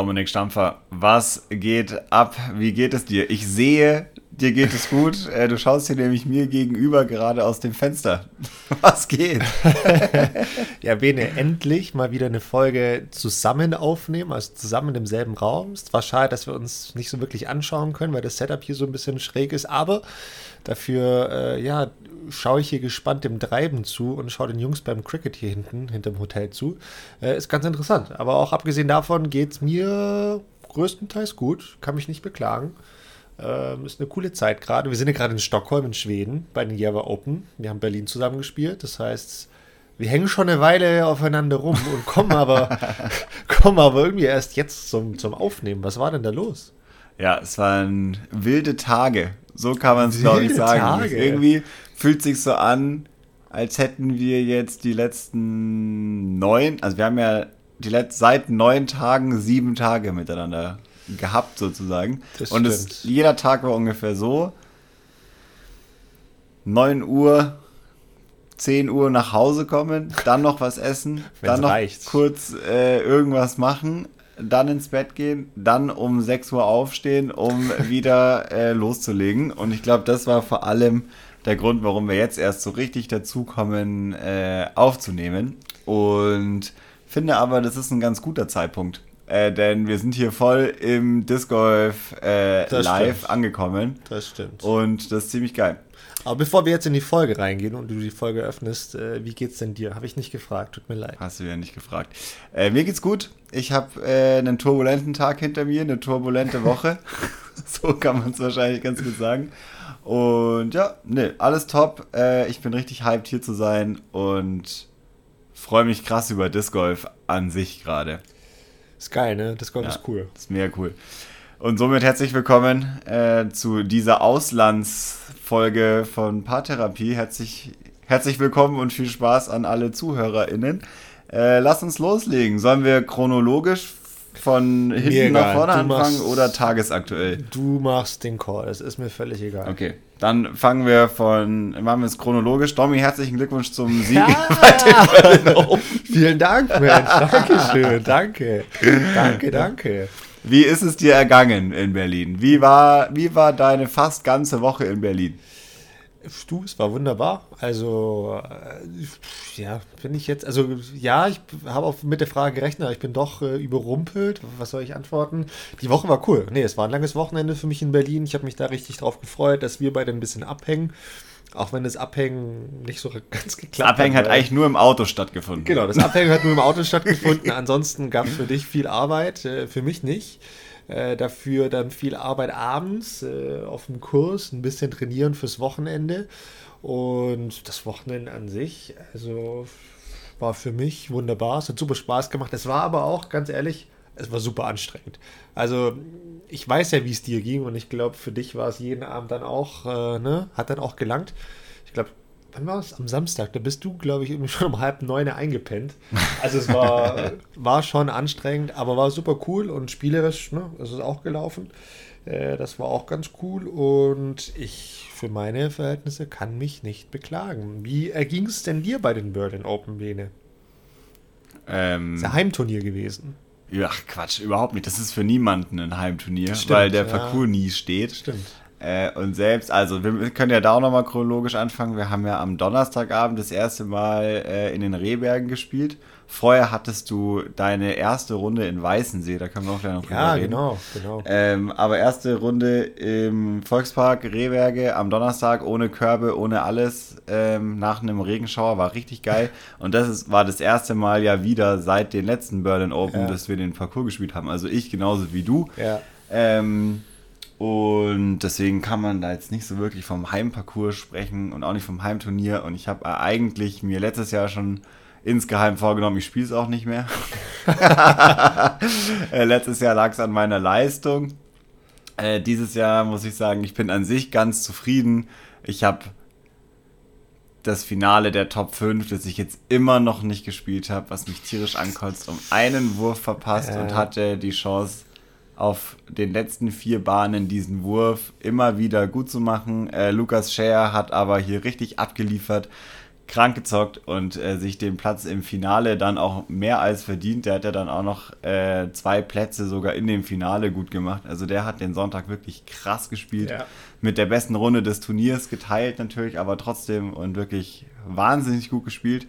Dominik Stampfer, was geht ab? Wie geht es dir? Ich sehe, dir geht es gut. Äh, du schaust hier nämlich mir gegenüber gerade aus dem Fenster. Was geht? ja, Bene, endlich mal wieder eine Folge zusammen aufnehmen, also zusammen im selben Raum. Es war schade, dass wir uns nicht so wirklich anschauen können, weil das Setup hier so ein bisschen schräg ist, aber dafür, äh, ja, schaue ich hier gespannt dem Treiben zu und schaue den Jungs beim Cricket hier hinten, hinterm Hotel zu. Äh, ist ganz interessant. Aber auch abgesehen davon geht es mir größtenteils gut. Kann mich nicht beklagen. Ähm, ist eine coole Zeit gerade. Wir sind ja gerade in Stockholm in Schweden bei den Java Open. Wir haben Berlin zusammengespielt. Das heißt, wir hängen schon eine Weile aufeinander rum und kommen aber, kommen aber irgendwie erst jetzt zum, zum Aufnehmen. Was war denn da los? Ja, es waren wilde Tage. So kann man es, glaube ich, sagen. Tage. Irgendwie fühlt sich so an, als hätten wir jetzt die letzten neun, also wir haben ja die letzten, seit neun Tagen sieben Tage miteinander gehabt sozusagen. Das Und es, jeder Tag war ungefähr so. 9 Uhr, 10 Uhr nach Hause kommen, dann noch was essen, dann noch reicht. kurz äh, irgendwas machen, dann ins Bett gehen, dann um 6 Uhr aufstehen, um wieder äh, loszulegen. Und ich glaube, das war vor allem der Grund, warum wir jetzt erst so richtig dazukommen, äh, aufzunehmen. Und finde aber, das ist ein ganz guter Zeitpunkt. Äh, denn wir sind hier voll im Disc Golf äh, live stimmt. angekommen. Das stimmt. Und das ist ziemlich geil. Aber bevor wir jetzt in die Folge reingehen und du die Folge öffnest, äh, wie geht's denn dir? Habe ich nicht gefragt, tut mir leid. Hast du ja nicht gefragt. Äh, mir geht's gut. Ich habe äh, einen turbulenten Tag hinter mir, eine turbulente Woche. so kann man es wahrscheinlich ganz gut sagen. Und ja, ne, alles top. Äh, ich bin richtig hyped hier zu sein und freue mich krass über Disc Golf an sich gerade. Ist geil, ne? Disc Golf ja, ist cool. Ist mega cool. Und somit herzlich willkommen äh, zu dieser Auslandsfolge von Paartherapie. Herzlich, herzlich willkommen und viel Spaß an alle ZuhörerInnen. Äh, lass uns loslegen. Sollen wir chronologisch von hinten nach vorne du anfangen machst, oder tagesaktuell? Du machst den Call, es ist mir völlig egal. Okay, dann fangen wir von, machen wir es chronologisch. Domi, herzlichen Glückwunsch zum Sieg. Ja. Vielen Dank, Mensch. Dankeschön, danke. Danke, danke. Wie ist es dir ergangen in Berlin? Wie war, wie war deine fast ganze Woche in Berlin? Du, es war wunderbar. Also, äh, ja, bin ich jetzt, also ja, ich habe auch mit der Frage gerechnet, aber ich bin doch äh, überrumpelt. Was soll ich antworten? Die Woche war cool. Nee, es war ein langes Wochenende für mich in Berlin. Ich habe mich da richtig drauf gefreut, dass wir beide ein bisschen abhängen. Auch wenn das Abhängen nicht so ganz geklappt hat. Das Abhängen hat, hat eigentlich nur im Auto stattgefunden. Genau, das Abhängen hat nur im Auto stattgefunden. Ansonsten gab es für dich viel Arbeit, äh, für mich nicht. Äh, dafür dann viel Arbeit abends äh, auf dem Kurs, ein bisschen trainieren fürs Wochenende. Und das Wochenende an sich, also war für mich wunderbar. Es hat super Spaß gemacht. Es war aber auch, ganz ehrlich, es war super anstrengend. Also ich weiß ja, wie es dir ging und ich glaube, für dich war es jeden Abend dann auch, äh, ne, hat dann auch gelangt. Ich glaube, wann war es? Am Samstag. Da bist du, glaube ich, irgendwie schon um halb neun eingepennt. Also es war, war schon anstrengend, aber war super cool und spielerisch, ne? Es ist auch gelaufen. Äh, das war auch ganz cool und ich für meine Verhältnisse kann mich nicht beklagen. Wie erging es denn dir bei den Berlin Open Bene? Ähm, ist ein Heimturnier gewesen. Ja, Quatsch, überhaupt nicht. Das ist für niemanden ein Heimturnier, Stimmt, weil der ja. Parcours nie steht. Stimmt. Äh, und selbst, also wir können ja da auch nochmal chronologisch anfangen. Wir haben ja am Donnerstagabend das erste Mal äh, in den Rehbergen gespielt. Vorher hattest du deine erste Runde in Weißensee, da können wir auch gleich noch drüber ja, reden. Ja, genau, genau. Ähm, aber erste Runde im Volkspark Rehberge am Donnerstag ohne Körbe, ohne alles, ähm, nach einem Regenschauer, war richtig geil. Und das ist, war das erste Mal ja wieder seit den letzten Berlin Open, ja. dass wir den Parcours gespielt haben. Also ich genauso wie du. Ja. Ähm, und deswegen kann man da jetzt nicht so wirklich vom Heimparcours sprechen und auch nicht vom Heimturnier. Und ich habe eigentlich mir letztes Jahr schon insgeheim vorgenommen, ich spiele es auch nicht mehr. Äh, letztes Jahr lag es an meiner Leistung. Äh, dieses Jahr muss ich sagen, ich bin an sich ganz zufrieden. Ich habe das Finale der Top 5, das ich jetzt immer noch nicht gespielt habe, was mich tierisch ankotzt, um einen Wurf verpasst äh. und hatte die Chance, auf den letzten vier Bahnen diesen Wurf immer wieder gut zu machen. Äh, Lukas Scher hat aber hier richtig abgeliefert. krank gezockt und äh, sich den Platz im Finale dann auch mehr als verdient. Der hat ja dann auch noch äh, zwei Plätze sogar in dem Finale gut gemacht. Also der hat den Sonntag wirklich krass gespielt. Ja. Mit der besten Runde des Turniers geteilt natürlich, aber trotzdem und wirklich wahnsinnig gut gespielt.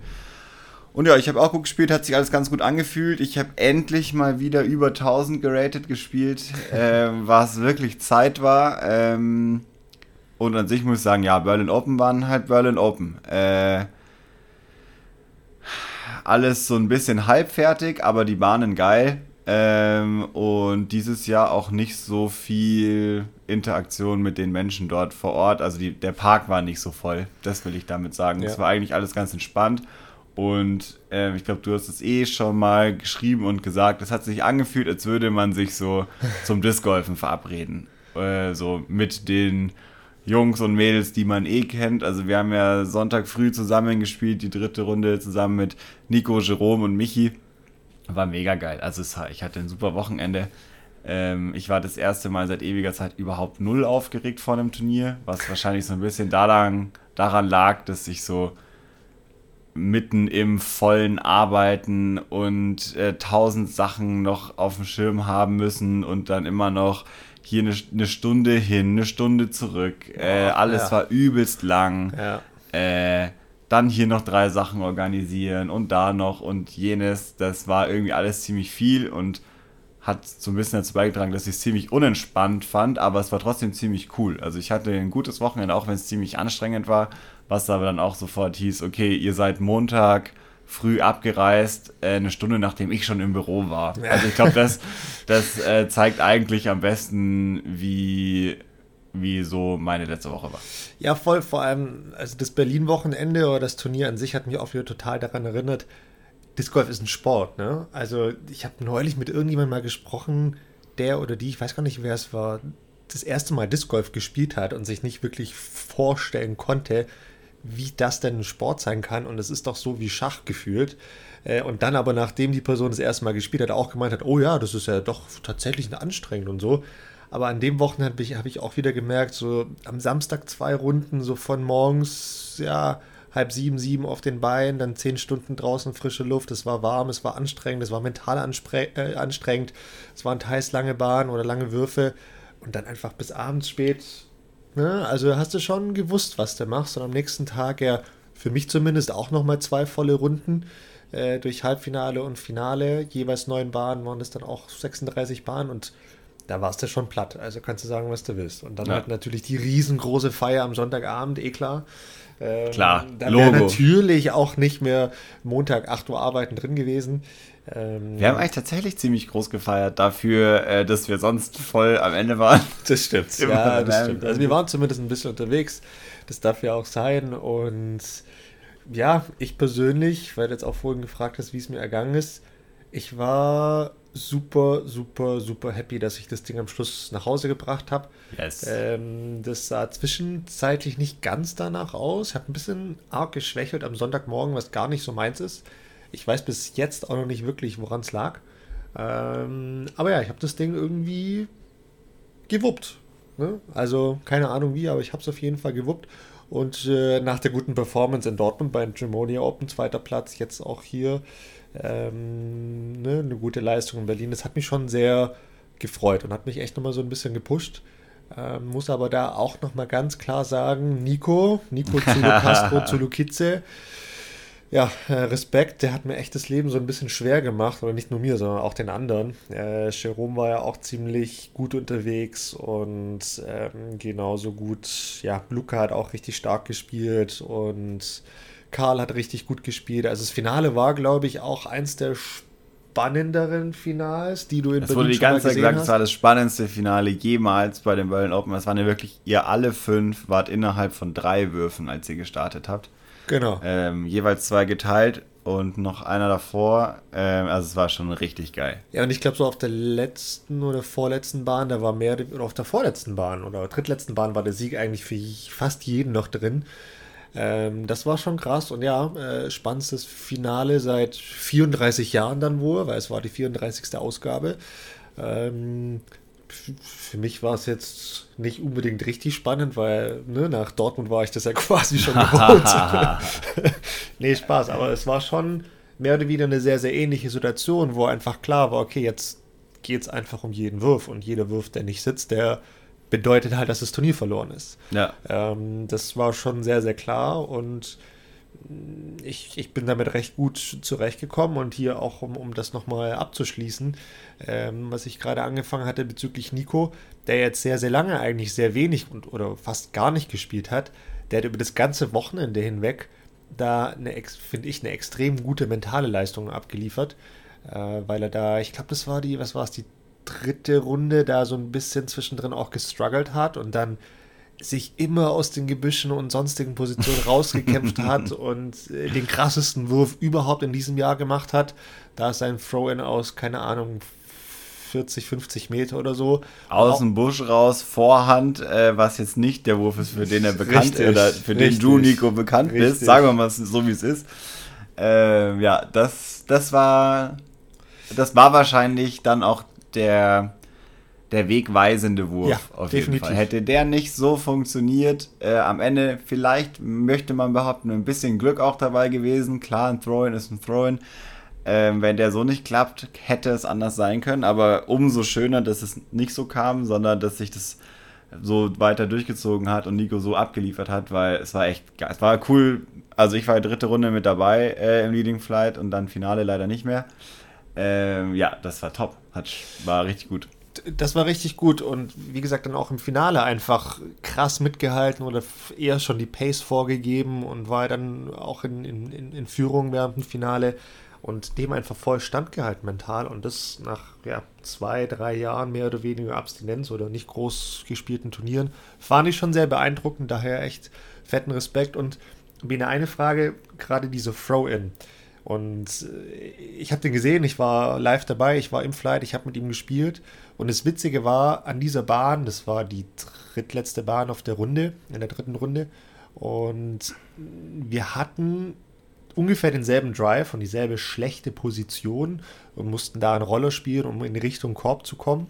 Und ja, ich habe auch gut gespielt, hat sich alles ganz gut angefühlt. Ich habe endlich mal wieder über 1000 geratet gespielt, äh, was wirklich Zeit war. Ähm, und an sich muss ich sagen, ja, Berlin Open waren halt Berlin Open. Äh, alles so ein bisschen halbfertig, aber die Bahnen geil. Ähm, und dieses Jahr auch nicht so viel Interaktion mit den Menschen dort vor Ort. Also die, der Park war nicht so voll, das will ich damit sagen. Es ja. war eigentlich alles ganz entspannt. Und äh, ich glaube, du hast es eh schon mal geschrieben und gesagt, es hat sich angefühlt, als würde man sich so zum Discgolfen verabreden. Äh, so mit den Jungs und Mädels, die man eh kennt. Also wir haben ja Sonntag früh zusammen gespielt, die dritte Runde zusammen mit Nico, Jerome und Michi. War mega geil. Also es, ich hatte ein super Wochenende. Ähm, ich war das erste Mal seit ewiger Zeit überhaupt null aufgeregt vor einem Turnier, was wahrscheinlich so ein bisschen daran, daran lag, dass ich so mitten im vollen Arbeiten und äh, tausend Sachen noch auf dem Schirm haben müssen und dann immer noch hier eine, eine Stunde hin, eine Stunde zurück. Äh, alles ja. war übelst lang. Ja. Äh, dann hier noch drei Sachen organisieren und da noch und jenes. Das war irgendwie alles ziemlich viel und hat so ein bisschen dazu beigetragen, dass ich es ziemlich unentspannt fand, aber es war trotzdem ziemlich cool. Also ich hatte ein gutes Wochenende, auch wenn es ziemlich anstrengend war, was aber dann auch sofort hieß, okay, ihr seid Montag früh abgereist, äh, eine Stunde nachdem ich schon im Büro war. Also ich glaube, das, das äh, zeigt eigentlich am besten, wie, wie so meine letzte Woche war. Ja, voll, vor allem, also das Berlin-Wochenende oder das Turnier an sich hat mich auch wieder total daran erinnert, Disc Golf ist ein Sport, ne? Also ich habe neulich mit irgendjemandem mal gesprochen, der oder die, ich weiß gar nicht, wer es war, das erste Mal Disc Golf gespielt hat und sich nicht wirklich vorstellen konnte, wie das denn ein Sport sein kann. Und es ist doch so wie Schach gefühlt. Äh, und dann aber, nachdem die Person das erste Mal gespielt hat, auch gemeint hat, oh ja, das ist ja doch tatsächlich anstrengend und so. Aber an dem Wochenende habe ich, auch wieder gemerkt, so am Samstag zwei Runden, so von morgens, ja, halb sieben, sieben auf den Beinen, dann zehn Stunden draußen frische Luft, es war warm, es war anstrengend, es war mental äh, anstrengend, es waren teils lange Bahnen oder lange Würfe und dann einfach bis abends spät Ne? Also hast du schon gewusst, was du machst. Und am nächsten Tag ja für mich zumindest auch nochmal zwei volle Runden äh, durch Halbfinale und Finale. Jeweils neun Bahnen waren es dann auch 36 Bahnen und da warst du schon platt. Also kannst du sagen, was du willst. Und dann ja. halt natürlich die riesengroße Feier am Sonntagabend, eh klar. Ähm, klar, da wäre natürlich auch nicht mehr Montag 8 Uhr arbeiten drin gewesen. Ähm, wir haben eigentlich tatsächlich ziemlich groß gefeiert dafür, äh, dass wir sonst voll am Ende waren. Das stimmt. ja, das stimmt. Also wir waren zumindest ein bisschen unterwegs. Das darf ja auch sein. Und ja, ich persönlich, weil du jetzt auch vorhin gefragt hast, wie es mir ergangen ist, ich war super, super, super happy, dass ich das Ding am Schluss nach Hause gebracht habe. Yes. Ähm, das sah zwischenzeitlich nicht ganz danach aus. Ich habe ein bisschen arg geschwächelt am Sonntagmorgen, was gar nicht so meins ist. Ich weiß bis jetzt auch noch nicht wirklich, woran es lag. Ähm, aber ja, ich habe das Ding irgendwie gewuppt. Ne? Also keine Ahnung wie, aber ich habe es auf jeden Fall gewuppt. Und äh, nach der guten Performance in Dortmund beim Gemonia Open, zweiter Platz, jetzt auch hier ähm, ne, eine gute Leistung in Berlin. Das hat mich schon sehr gefreut und hat mich echt nochmal so ein bisschen gepusht. Ähm, muss aber da auch nochmal ganz klar sagen, Nico, Nico Zulu Castro Zulu Kitze, ja, äh, Respekt, der hat mir echt das Leben so ein bisschen schwer gemacht, oder nicht nur mir, sondern auch den anderen. Äh, Jerome war ja auch ziemlich gut unterwegs und ähm, genauso gut, ja, Luca hat auch richtig stark gespielt und Karl hat richtig gut gespielt. Also das Finale war, glaube ich, auch eins der spannenderen Finals, die du in das Berlin wurde die ganze Zeit gesagt, es war das spannendste Finale jemals bei den Berlin Open. Es waren ja wirklich, ihr alle fünf wart innerhalb von drei Würfen, als ihr gestartet habt. Genau. Ähm, jeweils zwei geteilt und noch einer davor. Ähm, also es war schon richtig geil. Ja, und ich glaube, so auf der letzten oder vorletzten Bahn, da war mehr, oder auf der vorletzten Bahn oder drittletzten Bahn war der Sieg eigentlich für fast jeden noch drin. Ähm, das war schon krass und ja, äh, spannendstes Finale seit 34 Jahren dann wohl, weil es war die 34. Ausgabe. Ähm, für mich war es jetzt nicht unbedingt richtig spannend, weil ne, nach Dortmund war ich das ja quasi schon gewohnt. nee, Spaß, aber es war schon mehr oder weniger eine sehr, sehr ähnliche Situation, wo einfach klar war, okay, jetzt geht es einfach um jeden Wurf und jeder Wurf, der nicht sitzt, der bedeutet halt, dass das Turnier verloren ist. Ja. Ähm, das war schon sehr, sehr klar und ich, ich bin damit recht gut zurechtgekommen und hier auch, um, um das nochmal abzuschließen, ähm, was ich gerade angefangen hatte bezüglich Nico, der jetzt sehr, sehr lange eigentlich sehr wenig und, oder fast gar nicht gespielt hat, der hat über das ganze Wochenende hinweg da, finde ich, eine extrem gute mentale Leistung abgeliefert, äh, weil er da, ich glaube, das war die, was war es, die dritte Runde, da so ein bisschen zwischendrin auch gestruggelt hat und dann sich immer aus den Gebüschen und sonstigen Positionen rausgekämpft hat und äh, den krassesten Wurf überhaupt in diesem Jahr gemacht hat. Da ist ein Throw-In aus, keine Ahnung, 40, 50 Meter oder so. Aus dem Busch raus, Vorhand, äh, was jetzt nicht der Wurf ist, für den er bekannt ist oder für richtig, den du, Nico, bekannt richtig. bist. Sagen wir mal so, wie es ist. Äh, ja, das, das war, das war wahrscheinlich dann auch der der wegweisende Wurf ja, auf definitiv. jeden Fall. Hätte der nicht so funktioniert, äh, am Ende vielleicht möchte man behaupten, ein bisschen Glück auch dabei gewesen. Klar, ein Throw-In ist ein Throw-In. Ähm, wenn der so nicht klappt, hätte es anders sein können, aber umso schöner, dass es nicht so kam, sondern dass sich das so weiter durchgezogen hat und Nico so abgeliefert hat, weil es war echt, es war cool. Also ich war dritte Runde mit dabei äh, im Leading Flight und dann Finale leider nicht mehr. Ähm, ja, das war top, hat, war richtig gut das war richtig gut und wie gesagt dann auch im Finale einfach krass mitgehalten oder eher schon die Pace vorgegeben und war dann auch in, in, in Führung während dem Finale und dem einfach voll standgehalten mental und das nach ja, zwei, drei Jahren mehr oder weniger Abstinenz oder nicht groß gespielten Turnieren, fand ich schon sehr beeindruckend, daher echt fetten Respekt und Bene, eine Frage, gerade diese Throw-In. Und äh, ich habe den gesehen, ich war live dabei, ich war im Flight, ich habe mit ihm gespielt. Und das Witzige war, an dieser Bahn, das war die drittletzte Bahn auf der Runde, in der dritten Runde. Und wir hatten ungefähr denselben Drive und dieselbe schlechte Position und mussten da eine Rolle spielen, um in Richtung Korb zu kommen.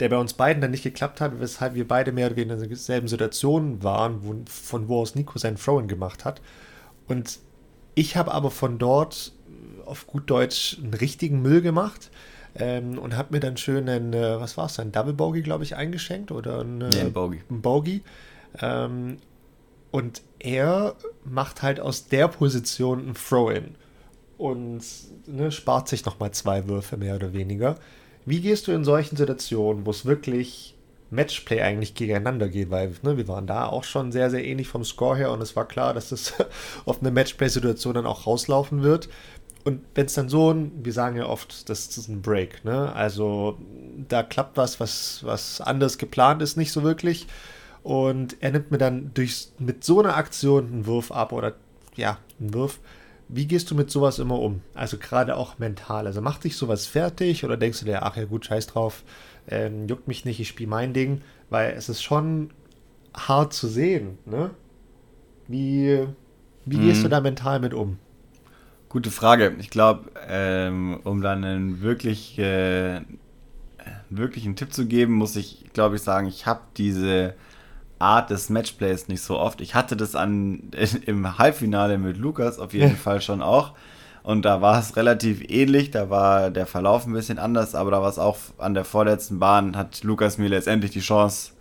Der bei uns beiden dann nicht geklappt hat, weshalb wir beide mehr oder weniger in derselben Situation waren, wo, von wo aus Nico sein Throw gemacht hat. Und ich habe aber von dort auf gut Deutsch einen richtigen Müll gemacht ähm, und habe mir dann schön einen, äh, was war es, ein Double Bogey, glaube ich, eingeschenkt oder ein, äh, ja, ein Bogey. Ein Bogey. Ähm, und er macht halt aus der Position ein Throw-In und ne, spart sich nochmal zwei Würfe mehr oder weniger. Wie gehst du in solchen Situationen, wo es wirklich Matchplay eigentlich gegeneinander geht, weil ne, wir waren da auch schon sehr, sehr ähnlich vom Score her und es war klar, dass das auf eine Matchplay-Situation dann auch rauslaufen wird. Und wenn es dann so wir sagen ja oft, das ist ein Break, ne? Also da klappt was, was, was anders geplant ist, nicht so wirklich. Und er nimmt mir dann durch, mit so einer Aktion einen Wurf ab oder ja, einen Wurf. Wie gehst du mit sowas immer um? Also gerade auch mental. Also macht dich sowas fertig oder denkst du dir, ach ja gut, scheiß drauf, ähm, juckt mich nicht, ich spiele mein Ding, weil es ist schon hart zu sehen, ne? Wie, wie gehst du mhm. da mental mit um? Gute Frage. Ich glaube, ähm, um dann einen wirklich, äh, wirklichen Tipp zu geben, muss ich, glaube ich, sagen, ich habe diese Art des Matchplays nicht so oft. Ich hatte das an, im Halbfinale mit Lukas auf jeden Fall schon auch. Und da war es relativ ähnlich, da war der Verlauf ein bisschen anders, aber da war es auch an der vorletzten Bahn, hat Lukas mir letztendlich die Chance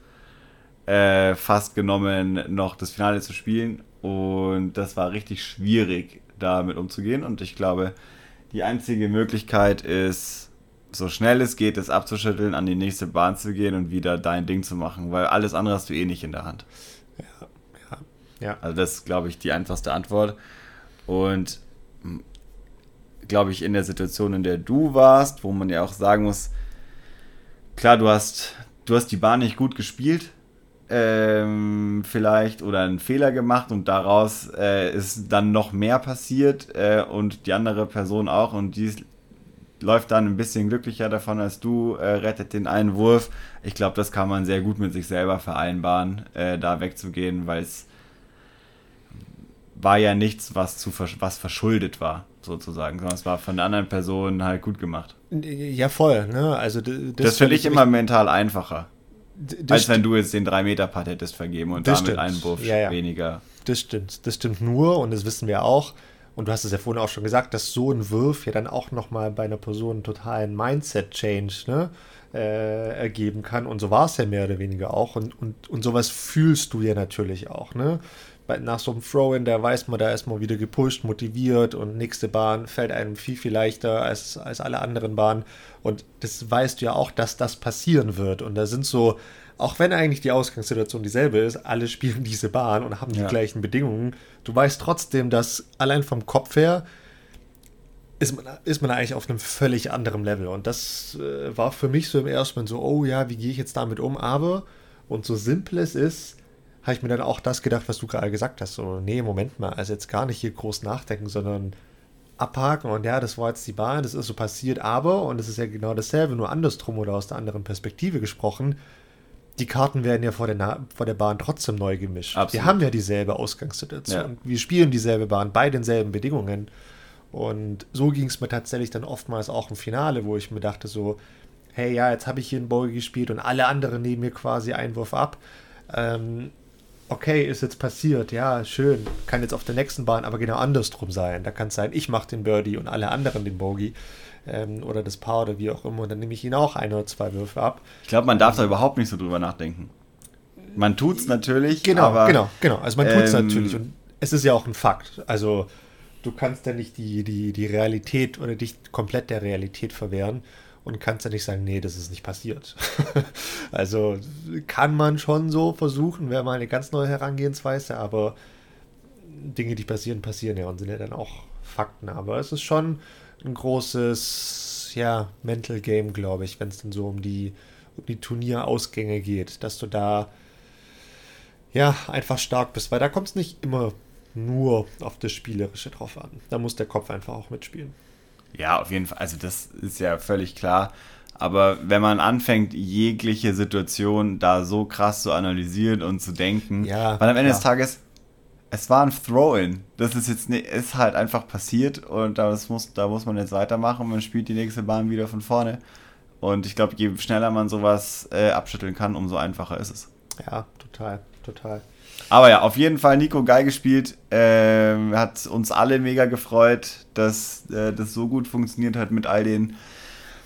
äh, fast genommen, noch das Finale zu spielen. Und das war richtig schwierig, damit umzugehen. Und ich glaube, die einzige Möglichkeit ist, so schnell es geht, es abzuschütteln, an die nächste Bahn zu gehen und wieder dein Ding zu machen, weil alles andere hast du eh nicht in der Hand. Ja, ja, ja. Also das ist, glaube ich, die einfachste Antwort. Und glaube ich, in der Situation, in der du warst, wo man ja auch sagen muss, klar, du hast, du hast die Bahn nicht gut gespielt, ähm, vielleicht oder einen Fehler gemacht und daraus äh, ist dann noch mehr passiert äh, und die andere Person auch und die läuft dann ein bisschen glücklicher davon als du, äh, rettet den einen Wurf. Ich glaube, das kann man sehr gut mit sich selber vereinbaren, äh, da wegzugehen, weil es war ja nichts, was, zu, was verschuldet war, sozusagen, sondern es war von der anderen Person halt gut gemacht. Ja, voll. Ne? Also, das, das finde ich immer mental einfacher. als wenn du jetzt den 3-Meter-Putt hättest vergeben und damit stimmt. einen Wurf ja, ja. weniger. Das stimmt. Das stimmt nur und das wissen wir auch. Und du hast es ja vorhin auch schon gesagt, dass so ein Wurf ja dann auch nochmal bei einer Person einen totalen Mindset-Change ne, äh, ergeben kann. Und so war es ja mehr oder weniger auch. Und, und, und sowas fühlst du ja natürlich auch. Ne? Nach so einem Throw-In, da weiß man, da ist man wieder gepusht, motiviert und nächste Bahn fällt einem viel, viel leichter als, als alle anderen Bahnen. Und das weißt du ja auch, dass das passieren wird. Und da sind so, auch wenn eigentlich die Ausgangssituation dieselbe ist, alle spielen diese Bahn und haben die ja. gleichen Bedingungen. Du weißt trotzdem, dass allein vom Kopf her ist man, ist man eigentlich auf einem völlig anderen Level. Und das äh, war für mich so im ersten Moment so, oh ja, wie gehe ich jetzt damit um? Aber, und so simpel es ist, habe ich mir dann auch das gedacht, was du gerade gesagt hast. So, nee, Moment mal, also jetzt gar nicht hier groß nachdenken, sondern abhaken und ja, das war jetzt die Bahn, das ist so passiert, aber, und es ist ja genau dasselbe, nur andersrum oder aus der anderen Perspektive gesprochen, die Karten werden ja vor der, Na vor der Bahn trotzdem neu gemischt. Absolut. Wir haben ja dieselbe Ausgangssituation. Ja. Wir spielen dieselbe Bahn bei denselben Bedingungen. Und so ging es mir tatsächlich dann oftmals auch im Finale, wo ich mir dachte so, hey, ja, jetzt habe ich hier einen Bowl gespielt und alle anderen nehmen mir quasi Einwurf ab. Ähm, okay, ist jetzt passiert, ja, schön, kann jetzt auf der nächsten Bahn aber genau andersrum sein. Da kann es sein, ich mache den Birdie und alle anderen den Bogey ähm, oder das Paar oder wie auch immer und dann nehme ich ihn auch ein oder zwei Würfe ab. Ich glaube, man darf da überhaupt nicht so drüber nachdenken. Man tut es natürlich, genau, aber, genau, genau. Also man tut es ähm, natürlich und es ist ja auch ein Fakt. Also du kannst ja nicht die, die, die Realität oder dich komplett der Realität verwehren und kannst ja nicht sagen, nee, das ist nicht passiert. also kann man schon so versuchen, wäre mal eine ganz neue Herangehensweise, aber Dinge, die passieren, passieren ja und sind ja dann auch Fakten. Aber es ist schon ein großes, ja, Mental Game, glaube ich, wenn es dann so um die, um die Turnierausgänge geht, dass du da ja einfach stark bist, weil da kommt es nicht immer nur auf das Spielerische drauf an. Da muss der Kopf einfach auch mitspielen. Ja, auf jeden Fall. Also das ist ja völlig klar. Aber wenn man anfängt, jegliche Situation da so krass zu analysieren und zu denken, ja, weil am Ende ja. des Tages, es war ein Throw-In. Das ist jetzt ist halt einfach passiert und das muss, da muss man jetzt weitermachen. Man spielt die nächste Bahn wieder von vorne. Und ich glaube, je schneller man sowas äh, abschütteln kann, umso einfacher ist es. Ja, total, total. Aber ja, auf jeden Fall Nico geil gespielt. Ähm, hat uns alle mega gefreut, dass äh, das so gut funktioniert hat mit all den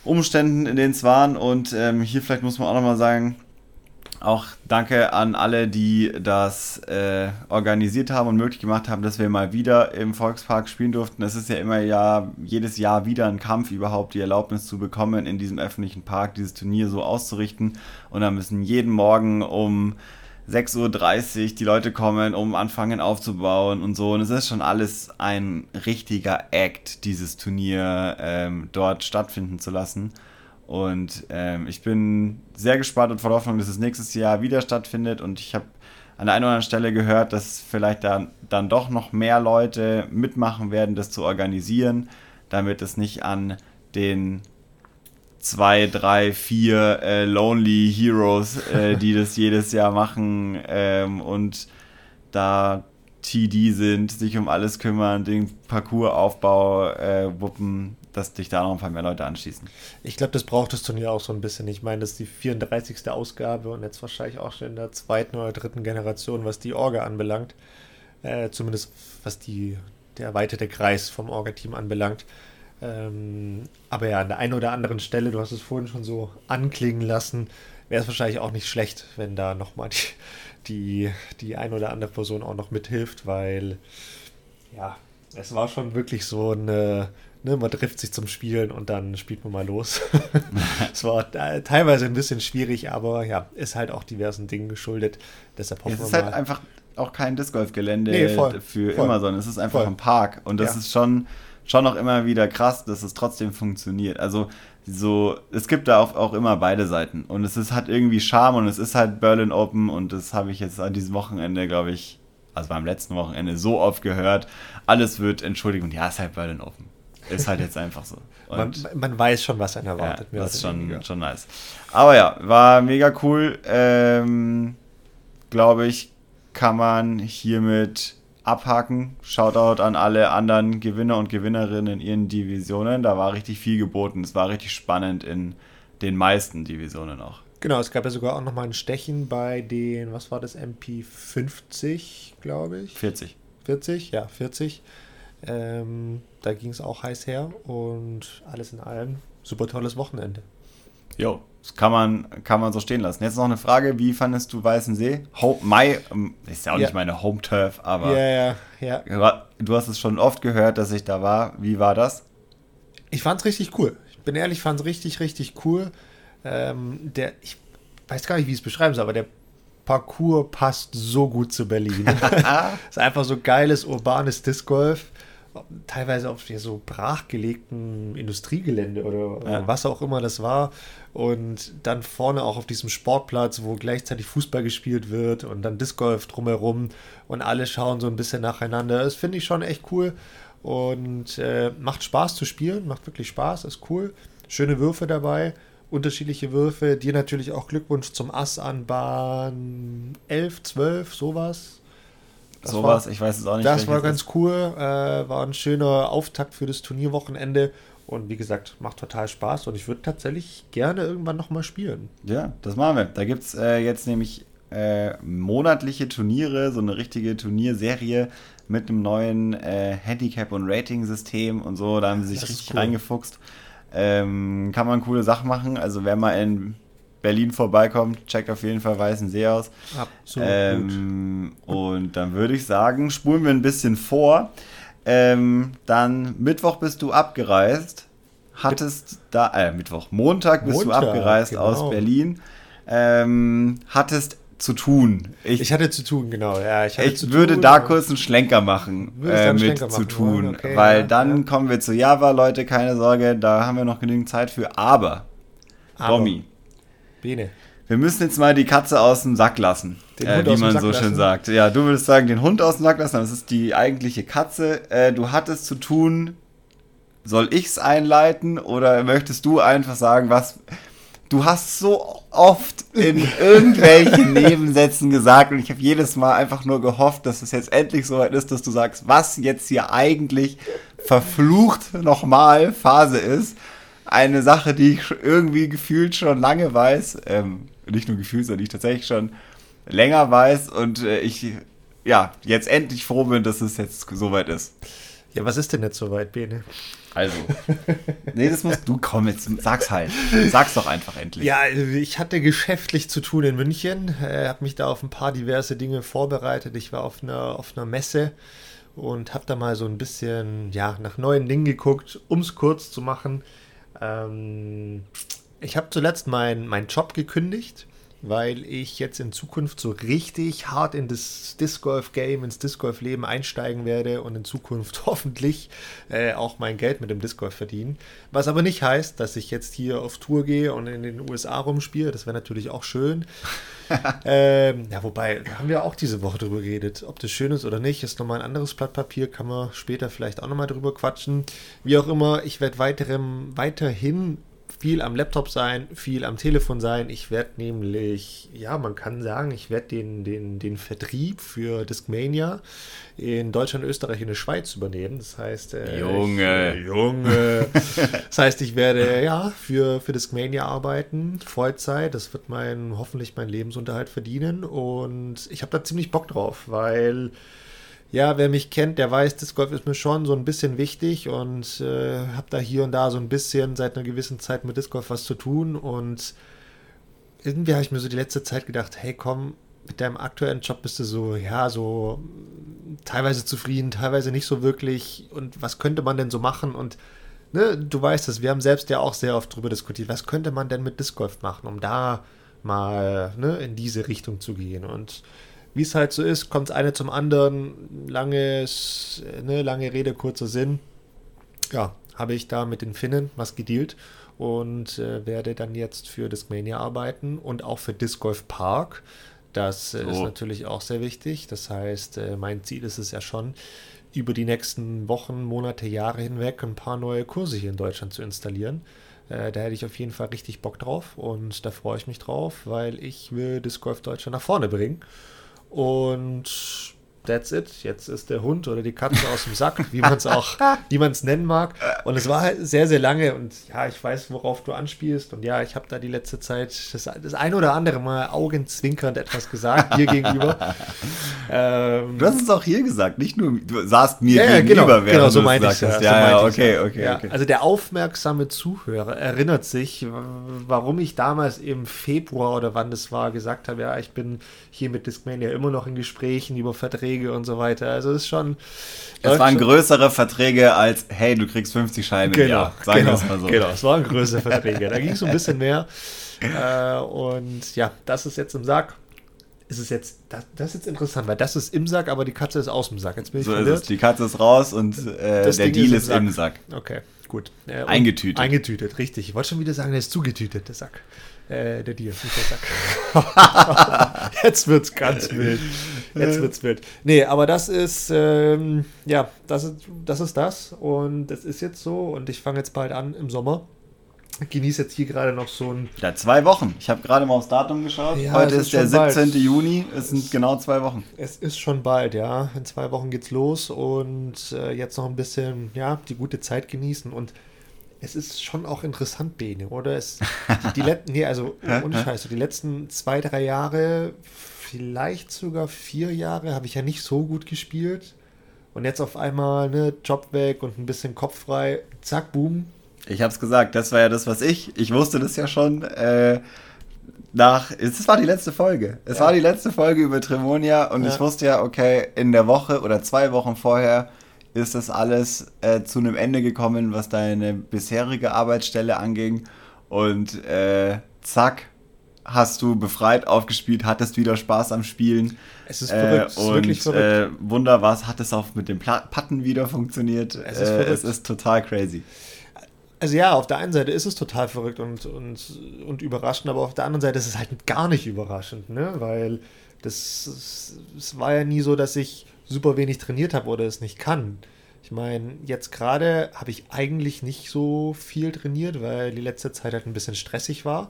Umständen, in denen es waren. Und ähm, hier vielleicht muss man auch nochmal sagen, auch danke an alle, die das äh, organisiert haben und möglich gemacht haben, dass wir mal wieder im Volkspark spielen durften. Es ist ja immer ja jedes Jahr wieder ein Kampf, überhaupt die Erlaubnis zu bekommen, in diesem öffentlichen Park dieses Turnier so auszurichten. Und da müssen jeden Morgen um 6.30 Uhr, die Leute kommen, um anfangen aufzubauen und so. Und es ist schon alles ein richtiger Act, dieses Turnier ähm, dort stattfinden zu lassen. Und ähm, ich bin sehr gespannt und voller Hoffnung, dass es nächstes Jahr wieder stattfindet. Und ich habe an der einen oder anderen Stelle gehört, dass vielleicht dann, dann doch noch mehr Leute mitmachen werden, das zu organisieren, damit es nicht an den zwei, drei, vier äh, Lonely Heroes, äh, die das jedes Jahr machen ähm, und da TD sind, sich um alles kümmern, den Parcoursaufbau äh, wuppen, dass dich da noch ein paar mehr Leute anschließen. Ich glaube, das braucht das Turnier auch so ein bisschen. Ich meine, das ist die 34. Ausgabe und jetzt wahrscheinlich auch schon in der zweiten oder dritten Generation, was die Orga anbelangt. Äh, zumindest was die, der erweiterte Kreis vom Orga-Team anbelangt. Ähm, aber ja, an der einen oder anderen Stelle, du hast es vorhin schon so anklingen lassen, wäre es wahrscheinlich auch nicht schlecht, wenn da nochmal die, die, die ein oder andere Person auch noch mithilft, weil ja, es war schon wirklich so eine, ne, man trifft sich zum Spielen und dann spielt man mal los. es war teilweise ein bisschen schwierig, aber ja, ist halt auch diversen Dingen geschuldet. Deshalb hoffen es ist wir halt einfach auch kein Disc Golf Gelände nee, für voll. immer, sondern es ist einfach voll. ein Park und das ja. ist schon schon auch immer wieder krass, dass es trotzdem funktioniert. Also so, es gibt da auch, auch immer beide Seiten. Und es ist, hat irgendwie Charme und es ist halt Berlin Open und das habe ich jetzt an diesem Wochenende, glaube ich, also beim letzten Wochenende so oft gehört. Alles wird entschuldigt und ja, es ist halt Berlin Open. Ist halt jetzt einfach so. Man, man, weiß schon, was einen erwartet. Ja, das ist schon, schon nice. Aber ja, war mega cool. Ähm, glaube ich, kann man hiermit abhaken. Shoutout an alle anderen Gewinner und Gewinnerinnen in ihren Divisionen. Da war richtig viel geboten. Es war richtig spannend in den meisten Divisionen auch. Genau, es gab ja sogar auch nochmal ein Stechen bei den, was war das, MP50, glaube ich? 40. 40, ja, 40. Ähm, da ging es auch heiß her und alles in allem super tolles Wochenende. Jo, das kann man, kann man so stehen lassen. Jetzt noch eine Frage: Wie fandest du Weißensee? Ho My, ähm, ist ja auch ja. nicht meine Home Turf, aber. Ja, ja, ja. Du hast es schon oft gehört, dass ich da war. Wie war das? Ich fand es richtig cool. Ich bin ehrlich, fand es richtig, richtig cool. Ähm, der, ich weiß gar nicht, wie ich es beschreiben soll, aber der Parcours passt so gut zu Berlin. ist einfach so geiles urbanes Disc Golf teilweise auf so brachgelegten Industriegelände oder ja. was auch immer das war. Und dann vorne auch auf diesem Sportplatz, wo gleichzeitig Fußball gespielt wird und dann Disc Golf drumherum und alle schauen so ein bisschen nacheinander. Das finde ich schon echt cool und äh, macht Spaß zu spielen, macht wirklich Spaß, ist cool. Schöne Würfe dabei, unterschiedliche Würfe. Dir natürlich auch Glückwunsch zum Ass an Bahn 11, 12, sowas. Das Sowas, war, ich weiß es auch nicht. Das war ganz cool, äh, war ein schöner Auftakt für das Turnierwochenende und wie gesagt, macht total Spaß und ich würde tatsächlich gerne irgendwann nochmal spielen. Ja, das machen wir. Da gibt es äh, jetzt nämlich äh, monatliche Turniere, so eine richtige Turnierserie mit einem neuen äh, Handicap- und Rating-System und so. Da haben sie sich das richtig cool. reingefuchst. Ähm, kann man coole Sachen machen. Also wer mal in Berlin vorbeikommt, checkt auf jeden Fall Weißen See aus. Absolut. Ähm, und dann würde ich sagen, spulen wir ein bisschen vor. Ähm, dann Mittwoch bist du abgereist. Hattest da, äh, Mittwoch, Montag bist Montag, du abgereist genau. aus Berlin. Ähm, hattest zu tun. Ich, ich, hatte zu tun, genau. Ja, ich, ich würde tun, da kurz einen Schlenker machen äh, mit Schlenker zu machen, tun, okay, weil ja, dann ja. kommen wir zu Java, Leute, keine Sorge, da haben wir noch genügend Zeit für. Aber, Aber. Romy, Bene. Wir müssen jetzt mal die Katze aus dem Sack lassen, äh, wie man so schön sagt. Ja, du würdest sagen, den Hund aus dem Sack lassen, das ist die eigentliche Katze. Äh, du hattest zu tun, soll ich es einleiten oder möchtest du einfach sagen, was. Du hast so oft in irgendwelchen Nebensätzen gesagt und ich habe jedes Mal einfach nur gehofft, dass es jetzt endlich so weit ist, dass du sagst, was jetzt hier eigentlich verflucht nochmal Phase ist eine Sache, die ich irgendwie gefühlt schon lange weiß. Ähm, nicht nur gefühlt, sondern die ich tatsächlich schon länger weiß und äh, ich ja jetzt endlich froh bin, dass es jetzt soweit ist. Ja, was ist denn jetzt soweit, Bene? Also, nee, das musst du kommen, jetzt sag's halt. Sag's doch einfach endlich. Ja, ich hatte geschäftlich zu tun in München, äh, habe mich da auf ein paar diverse Dinge vorbereitet. Ich war auf einer, auf einer Messe und habe da mal so ein bisschen ja, nach neuen Dingen geguckt, um es kurz zu machen. Ähm, ich habe zuletzt meinen mein Job gekündigt, weil ich jetzt in Zukunft so richtig hart in das Disc Golf Game, ins Disc Golf Leben einsteigen werde und in Zukunft hoffentlich äh, auch mein Geld mit dem Disc Golf verdienen. Was aber nicht heißt, dass ich jetzt hier auf Tour gehe und in den USA rumspiele. Das wäre natürlich auch schön. ähm, ja, wobei, da haben wir auch diese Woche drüber geredet. Ob das schön ist oder nicht, ist nochmal ein anderes Blatt Papier, kann man später vielleicht auch nochmal drüber quatschen. Wie auch immer, ich werde weiterhin viel am Laptop sein, viel am Telefon sein. Ich werde nämlich, ja, man kann sagen, ich werde den, den, den Vertrieb für Discmania in Deutschland, Österreich und der Schweiz übernehmen. Das heißt, äh, Junge, ich, Junge. das heißt, ich werde ja für, für Discmania arbeiten, Vollzeit. Das wird mein, hoffentlich mein Lebensunterhalt verdienen. Und ich habe da ziemlich Bock drauf, weil ja, wer mich kennt, der weiß, Disc Golf ist mir schon so ein bisschen wichtig und äh, habe da hier und da so ein bisschen seit einer gewissen Zeit mit Disc Golf was zu tun und irgendwie habe ich mir so die letzte Zeit gedacht, hey komm, mit deinem aktuellen Job bist du so, ja, so teilweise zufrieden, teilweise nicht so wirklich und was könnte man denn so machen? Und ne, du weißt es, wir haben selbst ja auch sehr oft darüber diskutiert, was könnte man denn mit Disc Golf machen, um da mal ne, in diese Richtung zu gehen? Und wie es halt so ist, kommt eine zum anderen. Langes, ne, lange Rede, kurzer Sinn. Ja, habe ich da mit den Finnen was gedealt und äh, werde dann jetzt für Discmania arbeiten und auch für Disc Golf Park. Das äh, oh. ist natürlich auch sehr wichtig. Das heißt, äh, mein Ziel ist es ja schon, über die nächsten Wochen, Monate, Jahre hinweg ein paar neue Kurse hier in Deutschland zu installieren. Äh, da hätte ich auf jeden Fall richtig Bock drauf und da freue ich mich drauf, weil ich will Disc Golf Deutschland nach vorne bringen. Und that's it. Jetzt ist der Hund oder die Katze aus dem Sack, wie man es auch, wie man es nennen mag. Und es war halt sehr, sehr lange und ja, ich weiß, worauf du anspielst. Und ja, ich habe da die letzte Zeit das, das ein oder andere Mal augenzwinkernd etwas gesagt, dir gegenüber. ähm, du hast es auch hier gesagt, nicht nur, du saßt mir ja, gegenüber, genau, während genau, so meinte ich ja, ja, ja, okay, okay, ja, okay. Also der aufmerksame Zuhörer erinnert sich, warum ich damals im Februar oder wann das war, gesagt habe, ja, ich bin hier mit Discmania immer noch in Gesprächen über Verträge Verträge und so weiter. Also es ist schon. Es waren schon. größere Verträge als, hey, du kriegst 50 Scheine genau, Jahr. Sagen genau, mal so. Genau, es waren größere Verträge. Da ging es so ein bisschen mehr. Äh, und ja, das ist jetzt im Sack. Ist es jetzt, das, das, ist jetzt interessant, weil das ist im Sack, aber die Katze ist aus dem Sack. Jetzt bin ich so verwirrt. ist es. Die Katze ist raus und äh, der Ding Deal ist im, ist im Sack. Okay, gut. Äh, eingetütet. Eingetütet, richtig. Ich wollte schon wieder sagen, der ist zugetütet, der Sack. Äh, der Deal, nicht der Sack. Jetzt wird's ganz wild. Jetzt wird's wild. Nee, aber das ist, ähm, ja, das ist, das ist das. Und das ist jetzt so. Und ich fange jetzt bald an im Sommer. Ich genieße jetzt hier gerade noch so ein. Ja, zwei Wochen. Ich habe gerade mal aufs Datum geschaut. Ja, Heute ist, ist der 17. Bald. Juni. Es sind genau zwei Wochen. Es ist schon bald, ja. In zwei Wochen geht's los und äh, jetzt noch ein bisschen, ja, die gute Zeit genießen. Und es ist schon auch interessant, Bene, oder? Es, die, die letzten, nee, also ohne Scheiße, die letzten zwei, drei Jahre, vielleicht sogar vier Jahre, habe ich ja nicht so gut gespielt. Und jetzt auf einmal, ne, Job weg und ein bisschen Kopf frei, zack, boom. Ich habe es gesagt, das war ja das, was ich, ich wusste das ja schon, äh, nach, es war die letzte Folge. Es ja. war die letzte Folge über Tremonia und ja. ich wusste ja, okay, in der Woche oder zwei Wochen vorher ist das alles äh, zu einem Ende gekommen, was deine bisherige Arbeitsstelle anging. Und äh, zack, hast du befreit aufgespielt, hattest wieder Spaß am Spielen. Es ist verrückt, äh, und, wirklich verrückt. Äh, Wunder was, hat es auch mit dem Patten wieder funktioniert. Es ist, äh, es ist total crazy. Also ja, auf der einen Seite ist es total verrückt und, und, und überraschend, aber auf der anderen Seite ist es halt gar nicht überraschend, ne? Weil das, es war ja nie so, dass ich super wenig trainiert habe oder es nicht kann. Ich meine, jetzt gerade habe ich eigentlich nicht so viel trainiert, weil die letzte Zeit halt ein bisschen stressig war.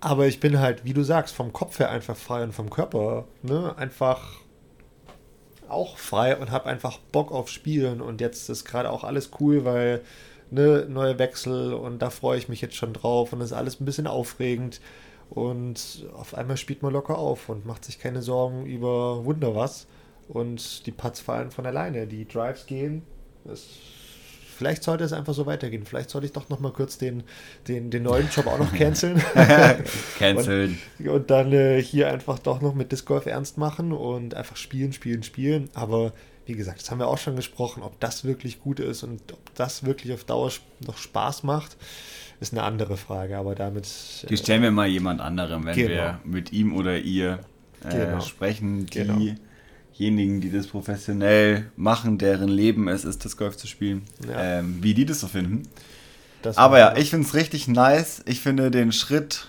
Aber ich bin halt, wie du sagst, vom Kopf her einfach frei und vom Körper ne, einfach auch frei und habe einfach Bock auf Spielen. Und jetzt ist gerade auch alles cool, weil ne, neue Wechsel und da freue ich mich jetzt schon drauf und das ist alles ein bisschen aufregend. Und auf einmal spielt man locker auf und macht sich keine Sorgen über Wunder was und die Putts fallen von alleine. Die Drives gehen. Das, vielleicht sollte es einfach so weitergehen. Vielleicht sollte ich doch noch mal kurz den, den, den neuen Job auch noch canceln. Canceln. und, und, dann äh, hier einfach doch noch mit Disc Golf ernst machen und einfach spielen, spielen, spielen. Aber wie gesagt, das haben wir auch schon gesprochen, ob das wirklich gut ist und ob das wirklich auf Dauer noch Spaß macht, ist eine andere Frage. Aber damit. Die stellen wir mal jemand anderem, wenn genau. wir mit ihm oder ihr äh, genau. sprechen, die. Genau diejenigen, die das professionell machen, deren Leben es ist, das Golf zu spielen, ja. ähm, wie die das so finden. Das Aber ja, ich finde es richtig nice. Ich finde den Schritt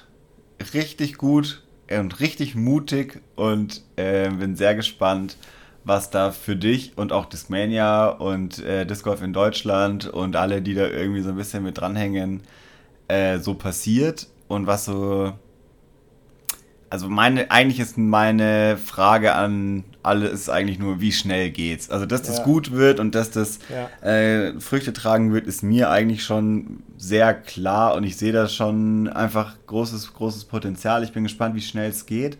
richtig gut und richtig mutig und äh, bin sehr gespannt, was da für dich und auch Discmania und äh, Disc Golf in Deutschland und alle, die da irgendwie so ein bisschen mit dranhängen, äh, so passiert und was so also meine, eigentlich ist meine Frage an alle ist eigentlich nur, wie schnell geht's. Also, dass das ja. gut wird und dass das ja. äh, Früchte tragen wird, ist mir eigentlich schon sehr klar und ich sehe da schon einfach großes, großes Potenzial. Ich bin gespannt, wie schnell es geht.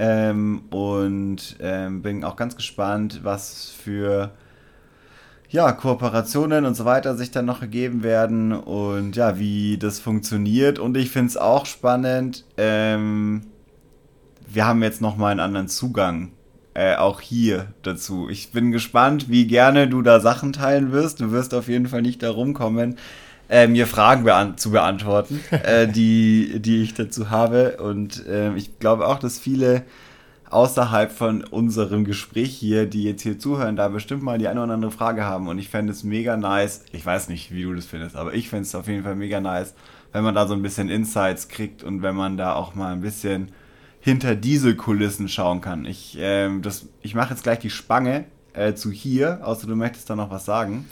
Ähm, und ähm, bin auch ganz gespannt, was für ja, Kooperationen und so weiter sich dann noch ergeben werden und ja, wie das funktioniert. Und ich finde es auch spannend. Ähm, wir haben jetzt nochmal einen anderen Zugang äh, auch hier dazu. Ich bin gespannt, wie gerne du da Sachen teilen wirst. Du wirst auf jeden Fall nicht darum kommen, äh, mir Fragen beant zu beantworten, äh, die, die ich dazu habe. Und ähm, ich glaube auch, dass viele außerhalb von unserem Gespräch hier, die jetzt hier zuhören, da bestimmt mal die eine oder andere Frage haben. Und ich fände es mega nice. Ich weiß nicht, wie du das findest, aber ich fände es auf jeden Fall mega nice, wenn man da so ein bisschen Insights kriegt und wenn man da auch mal ein bisschen hinter diese Kulissen schauen kann. Ich, ähm, ich mache jetzt gleich die Spange äh, zu hier, außer du möchtest da noch was sagen.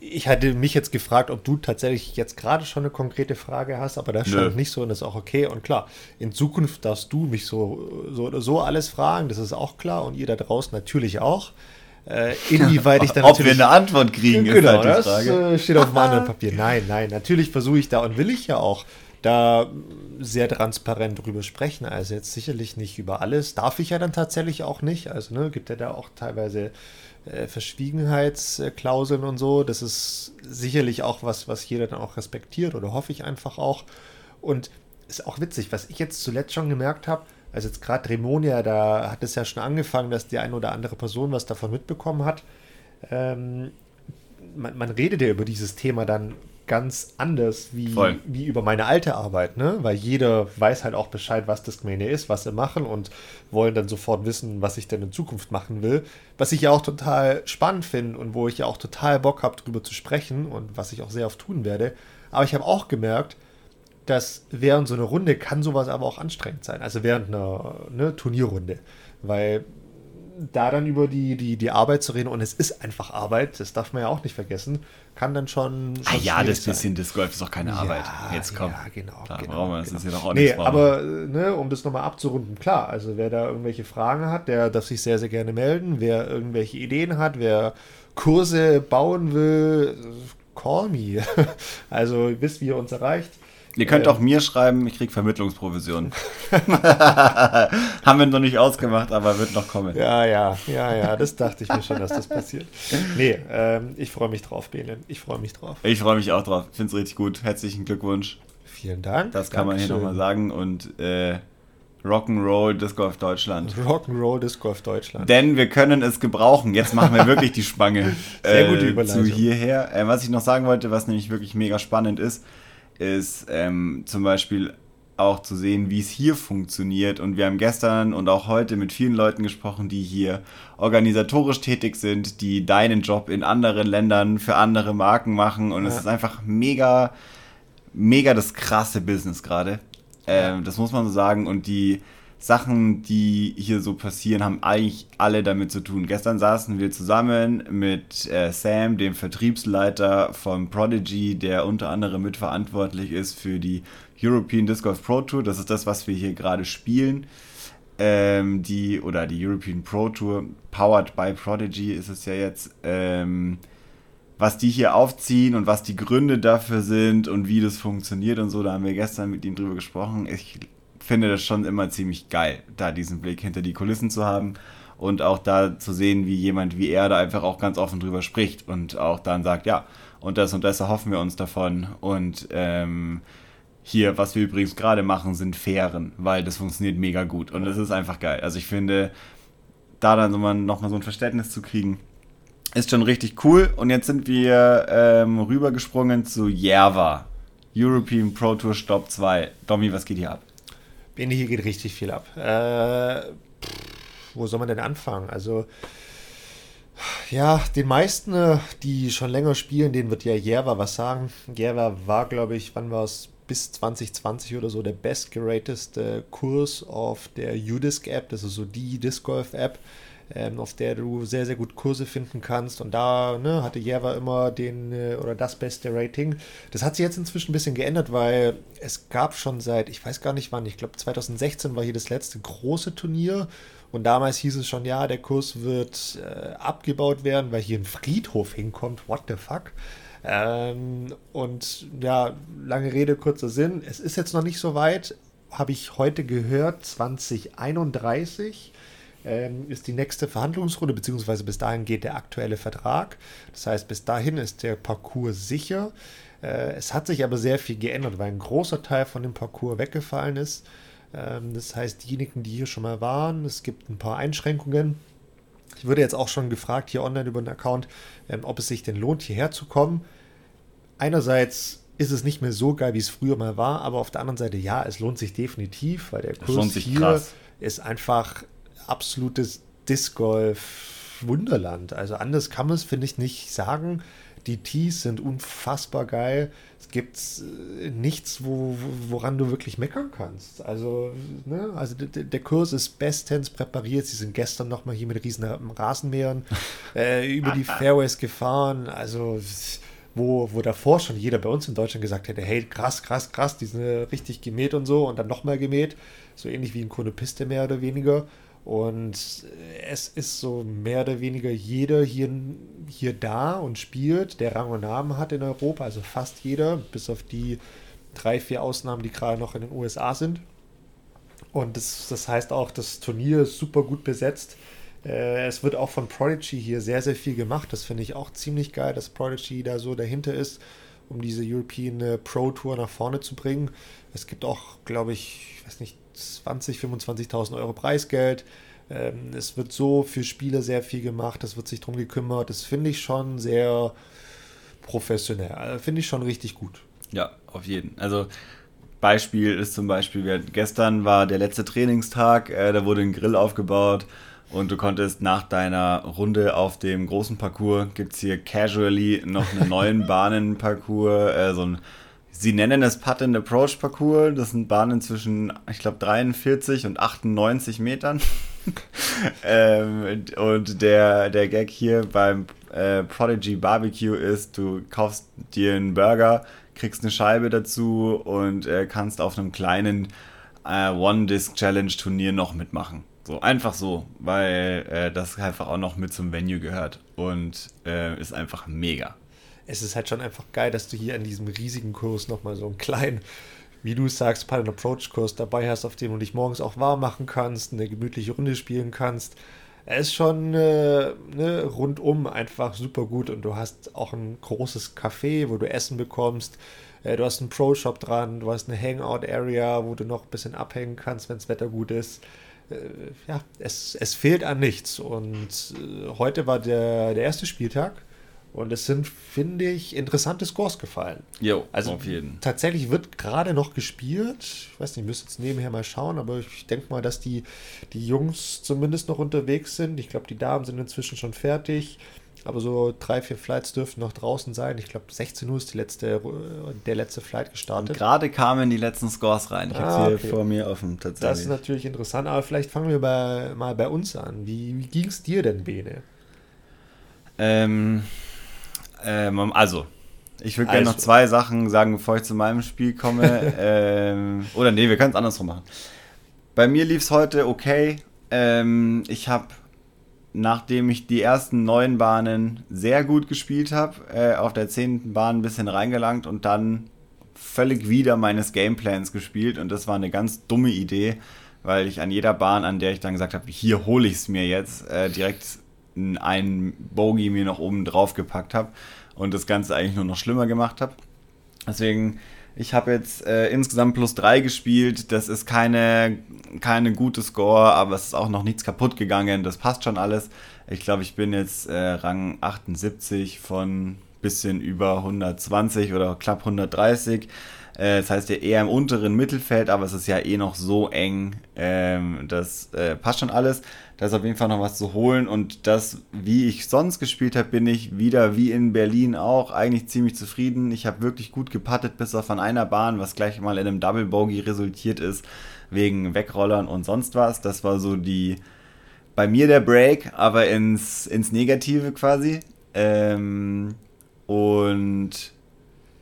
Ich hatte mich jetzt gefragt, ob du tatsächlich jetzt gerade schon eine konkrete Frage hast, aber das stand nicht so und das ist auch okay. Und klar, in Zukunft darfst du mich so, so oder so alles fragen, das ist auch klar und ihr da draußen natürlich auch. Äh, inwieweit ich dann Ob wir eine Antwort kriegen, genau, ist halt die Frage. Das äh, steht auf dem anderen Papier. Nein, nein, natürlich versuche ich da und will ich ja auch da sehr transparent drüber sprechen. Also jetzt sicherlich nicht über alles. Darf ich ja dann tatsächlich auch nicht. Also ne, gibt ja da auch teilweise äh, Verschwiegenheitsklauseln und so. Das ist sicherlich auch was, was jeder dann auch respektiert oder hoffe ich einfach auch. Und ist auch witzig, was ich jetzt zuletzt schon gemerkt habe, also jetzt gerade Remonia, da hat es ja schon angefangen, dass die eine oder andere Person was davon mitbekommen hat. Ähm, man, man, redet ja über dieses Thema dann ganz anders wie, wie über meine alte Arbeit, ne? Weil jeder weiß halt auch Bescheid, was das Discmania ist, was sie machen und wollen dann sofort wissen, was ich denn in Zukunft machen will. Was ich ja auch total spannend finde und wo ich ja auch total Bock habe, drüber zu sprechen und was ich auch sehr oft tun werde. Aber ich habe auch gemerkt, dass während so einer Runde kann sowas aber auch anstrengend sein. Also während einer ne, Turnierrunde. Weil da dann über die, die, die Arbeit zu reden, und es ist einfach Arbeit, das darf man ja auch nicht vergessen, kann dann schon. schon ah ja, das bisschen Disc Golf ist doch keine Arbeit. Ja, Jetzt kommt. Ja, genau. Da genau, brauchen wir, das genau. ist ja doch auch nee, aber ne, um das nochmal abzurunden, klar, also wer da irgendwelche Fragen hat, der darf sich sehr, sehr gerne melden. Wer irgendwelche Ideen hat, wer Kurse bauen will, call me. also ihr wisst, wie ihr uns erreicht. Ihr könnt äh, auch mir schreiben, ich krieg Vermittlungsprovision. Haben wir noch nicht ausgemacht, aber wird noch kommen. Ja, ja, ja, ja, das dachte ich mir schon, dass das passiert. Nee, ähm, ich freue mich drauf, Belen. Ich freue mich drauf. Ich freue mich auch drauf. Ich finde es richtig gut. Herzlichen Glückwunsch. Vielen Dank. Das kann Dankeschön. man hier nochmal sagen. Und äh, Rock'n'Roll Disc Golf Deutschland. Rock'n'Roll Disc Golf Deutschland. Denn wir können es gebrauchen. Jetzt machen wir wirklich die Spange Sehr gute äh, zu hierher. Äh, was ich noch sagen wollte, was nämlich wirklich mega spannend ist, ist ähm, zum Beispiel auch zu sehen, wie es hier funktioniert. Und wir haben gestern und auch heute mit vielen Leuten gesprochen, die hier organisatorisch tätig sind, die deinen Job in anderen Ländern für andere Marken machen. Und ja. es ist einfach mega, mega das krasse Business gerade. Ähm, das muss man so sagen. Und die Sachen, die hier so passieren, haben eigentlich alle damit zu tun. Gestern saßen wir zusammen mit äh, Sam, dem Vertriebsleiter von Prodigy, der unter anderem mitverantwortlich ist für die European Disc Golf Pro Tour. Das ist das, was wir hier gerade spielen. Ähm, die, oder die European Pro Tour, powered by Prodigy ist es ja jetzt. Ähm, was die hier aufziehen und was die Gründe dafür sind und wie das funktioniert und so, da haben wir gestern mit ihm drüber gesprochen. Ich finde das schon immer ziemlich geil, da diesen Blick hinter die Kulissen zu haben und auch da zu sehen, wie jemand wie er da einfach auch ganz offen drüber spricht und auch dann sagt, ja, und das und das erhoffen wir uns davon und ähm, hier, was wir übrigens gerade machen, sind Fähren, weil das funktioniert mega gut und das ist einfach geil. Also ich finde, da dann so nochmal so ein Verständnis zu kriegen, ist schon richtig cool. Und jetzt sind wir ähm, rübergesprungen zu Jerva. European Pro Tour Stop 2. Domi, was geht hier ab? Bene, hier geht richtig viel ab. Äh, wo soll man denn anfangen? Also, ja, den meisten, äh, die schon länger spielen, denen wird ja Jerva was sagen. Jerva war, glaube ich, wann war es? Bis 2020 oder so der bestgerateste Kurs auf der UDisc App. Das ist so die Disc Golf App ähm, auf der du sehr, sehr gut Kurse finden kannst. Und da ne, hatte Java immer den äh, oder das beste Rating. Das hat sich jetzt inzwischen ein bisschen geändert, weil es gab schon seit, ich weiß gar nicht wann, ich glaube 2016 war hier das letzte große Turnier. Und damals hieß es schon, ja, der Kurs wird äh, abgebaut werden, weil hier ein Friedhof hinkommt. What the fuck? Ähm, und ja, lange Rede, kurzer Sinn. Es ist jetzt noch nicht so weit, habe ich heute gehört, 2031 ähm, ist die nächste Verhandlungsrunde, beziehungsweise bis dahin geht der aktuelle Vertrag. Das heißt, bis dahin ist der Parcours sicher. Äh, es hat sich aber sehr viel geändert, weil ein großer Teil von dem Parcours weggefallen ist. Ähm, das heißt, diejenigen, die hier schon mal waren, es gibt ein paar Einschränkungen. Ich würde jetzt auch schon gefragt hier online über den Account, ähm, ob es sich denn lohnt, hierher zu kommen. Einerseits ist es nicht mehr so geil, wie es früher mal war, aber auf der anderen Seite, ja, es lohnt sich definitiv, weil der Kurs hier krass. ist einfach absolutes Disc Golf Wunderland. Also anders kann man es, finde ich, nicht sagen. Die Tees sind unfassbar geil. Es gibt äh, nichts, wo, woran du wirklich meckern kannst. Also, ne? also der, Kurs ist bestens präpariert. Sie sind gestern nochmal hier mit riesen Rasenmähern äh, über die Fairways gefahren. Also wo, wo davor schon jeder bei uns in Deutschland gesagt hätte, hey, krass, krass, krass, die sind richtig gemäht und so und dann nochmal gemäht. So ähnlich wie in Konopiste mehr oder weniger. Und es ist so mehr oder weniger jeder hier, hier da und spielt, der Rang und Namen hat in Europa, also fast jeder, bis auf die drei, vier Ausnahmen, die gerade noch in den USA sind. Und das, das heißt auch, das Turnier ist super gut besetzt. Äh, es wird auch von Prodigy hier sehr, sehr viel gemacht. Das finde ich auch ziemlich geil, dass Prodigy da so dahinter ist, um diese European äh, Pro Tour nach vorne zu bringen. Es gibt auch, glaube ich, ich weiß nicht, 20, 25.000 Euro Preisgeld. Ähm, es wird so für Spiele sehr viel gemacht, es wird sich darum gekümmert. Das finde ich schon sehr professionell. Also finde ich schon richtig gut. Ja, auf jeden. Also Beispiel ist zum Beispiel, gestern war der letzte Trainingstag, äh, da wurde ein Grill aufgebaut und du konntest nach deiner Runde auf dem großen Parcours, gibt es hier casually noch einen neuen Bahnenparcours, äh, so ein, sie nennen es Putt and Approach Parcours, das sind Bahnen zwischen, ich glaube, 43 und 98 Metern. ähm, und der, der Gag hier beim äh, Prodigy Barbecue ist, du kaufst dir einen Burger, kriegst eine Scheibe dazu und äh, kannst auf einem kleinen äh, One-Disc-Challenge-Turnier noch mitmachen. So, einfach so, weil äh, das einfach auch noch mit zum Venue gehört und äh, ist einfach mega. Es ist halt schon einfach geil, dass du hier an diesem riesigen Kurs nochmal so einen kleinen, wie du sagst, Pilot Approach Kurs dabei hast, auf dem du dich morgens auch warm machen kannst, eine gemütliche Runde spielen kannst. Er ist schon äh, ne, rundum einfach super gut und du hast auch ein großes Café, wo du Essen bekommst. Äh, du hast einen Pro-Shop dran, du hast eine Hangout-Area, wo du noch ein bisschen abhängen kannst, wenn das Wetter gut ist. Äh, ja, es, es fehlt an nichts. Und äh, heute war der, der erste Spieltag. Und es sind, finde ich, interessante Scores gefallen. Jo, also auf jeden. Tatsächlich wird gerade noch gespielt. Ich weiß nicht, ich müsste jetzt nebenher mal schauen, aber ich denke mal, dass die, die Jungs zumindest noch unterwegs sind. Ich glaube, die Damen sind inzwischen schon fertig. Aber so drei, vier Flights dürften noch draußen sein. Ich glaube, 16 Uhr ist die letzte, der letzte Flight gestartet. Und gerade kamen die letzten Scores rein. Ich ah, habe sie okay. vor mir offen, tatsächlich. Das ist natürlich interessant, aber vielleicht fangen wir bei, mal bei uns an. Wie, wie ging es dir denn, Bene? Ähm, ähm, also, ich würde gerne noch also. zwei Sachen sagen, bevor ich zu meinem Spiel komme. ähm, oder nee, wir können es andersrum machen. Bei mir lief es heute okay. Ähm, ich habe nachdem ich die ersten neun Bahnen sehr gut gespielt habe, äh, auf der zehnten Bahn ein bisschen reingelangt und dann völlig wieder meines Gameplans gespielt und das war eine ganz dumme Idee, weil ich an jeder Bahn, an der ich dann gesagt habe, hier hole ich es mir jetzt, äh, direkt einen Bogey mir noch oben drauf gepackt habe und das Ganze eigentlich nur noch schlimmer gemacht habe. Deswegen ich habe jetzt äh, insgesamt plus 3 gespielt. Das ist keine, keine gute Score, aber es ist auch noch nichts kaputt gegangen. Das passt schon alles. Ich glaube, ich bin jetzt äh, Rang 78 von bisschen über 120 oder knapp 130. Äh, das heißt ja eher im unteren Mittelfeld, aber es ist ja eh noch so eng. Ähm, das äh, passt schon alles. Da ist auf jeden Fall noch was zu holen. Und das, wie ich sonst gespielt habe, bin ich wieder wie in Berlin auch eigentlich ziemlich zufrieden. Ich habe wirklich gut gepattet, bis auf an einer Bahn, was gleich mal in einem Double Bogey resultiert ist, wegen Wegrollern und sonst was. Das war so die bei mir der Break, aber ins, ins Negative quasi. Ähm, und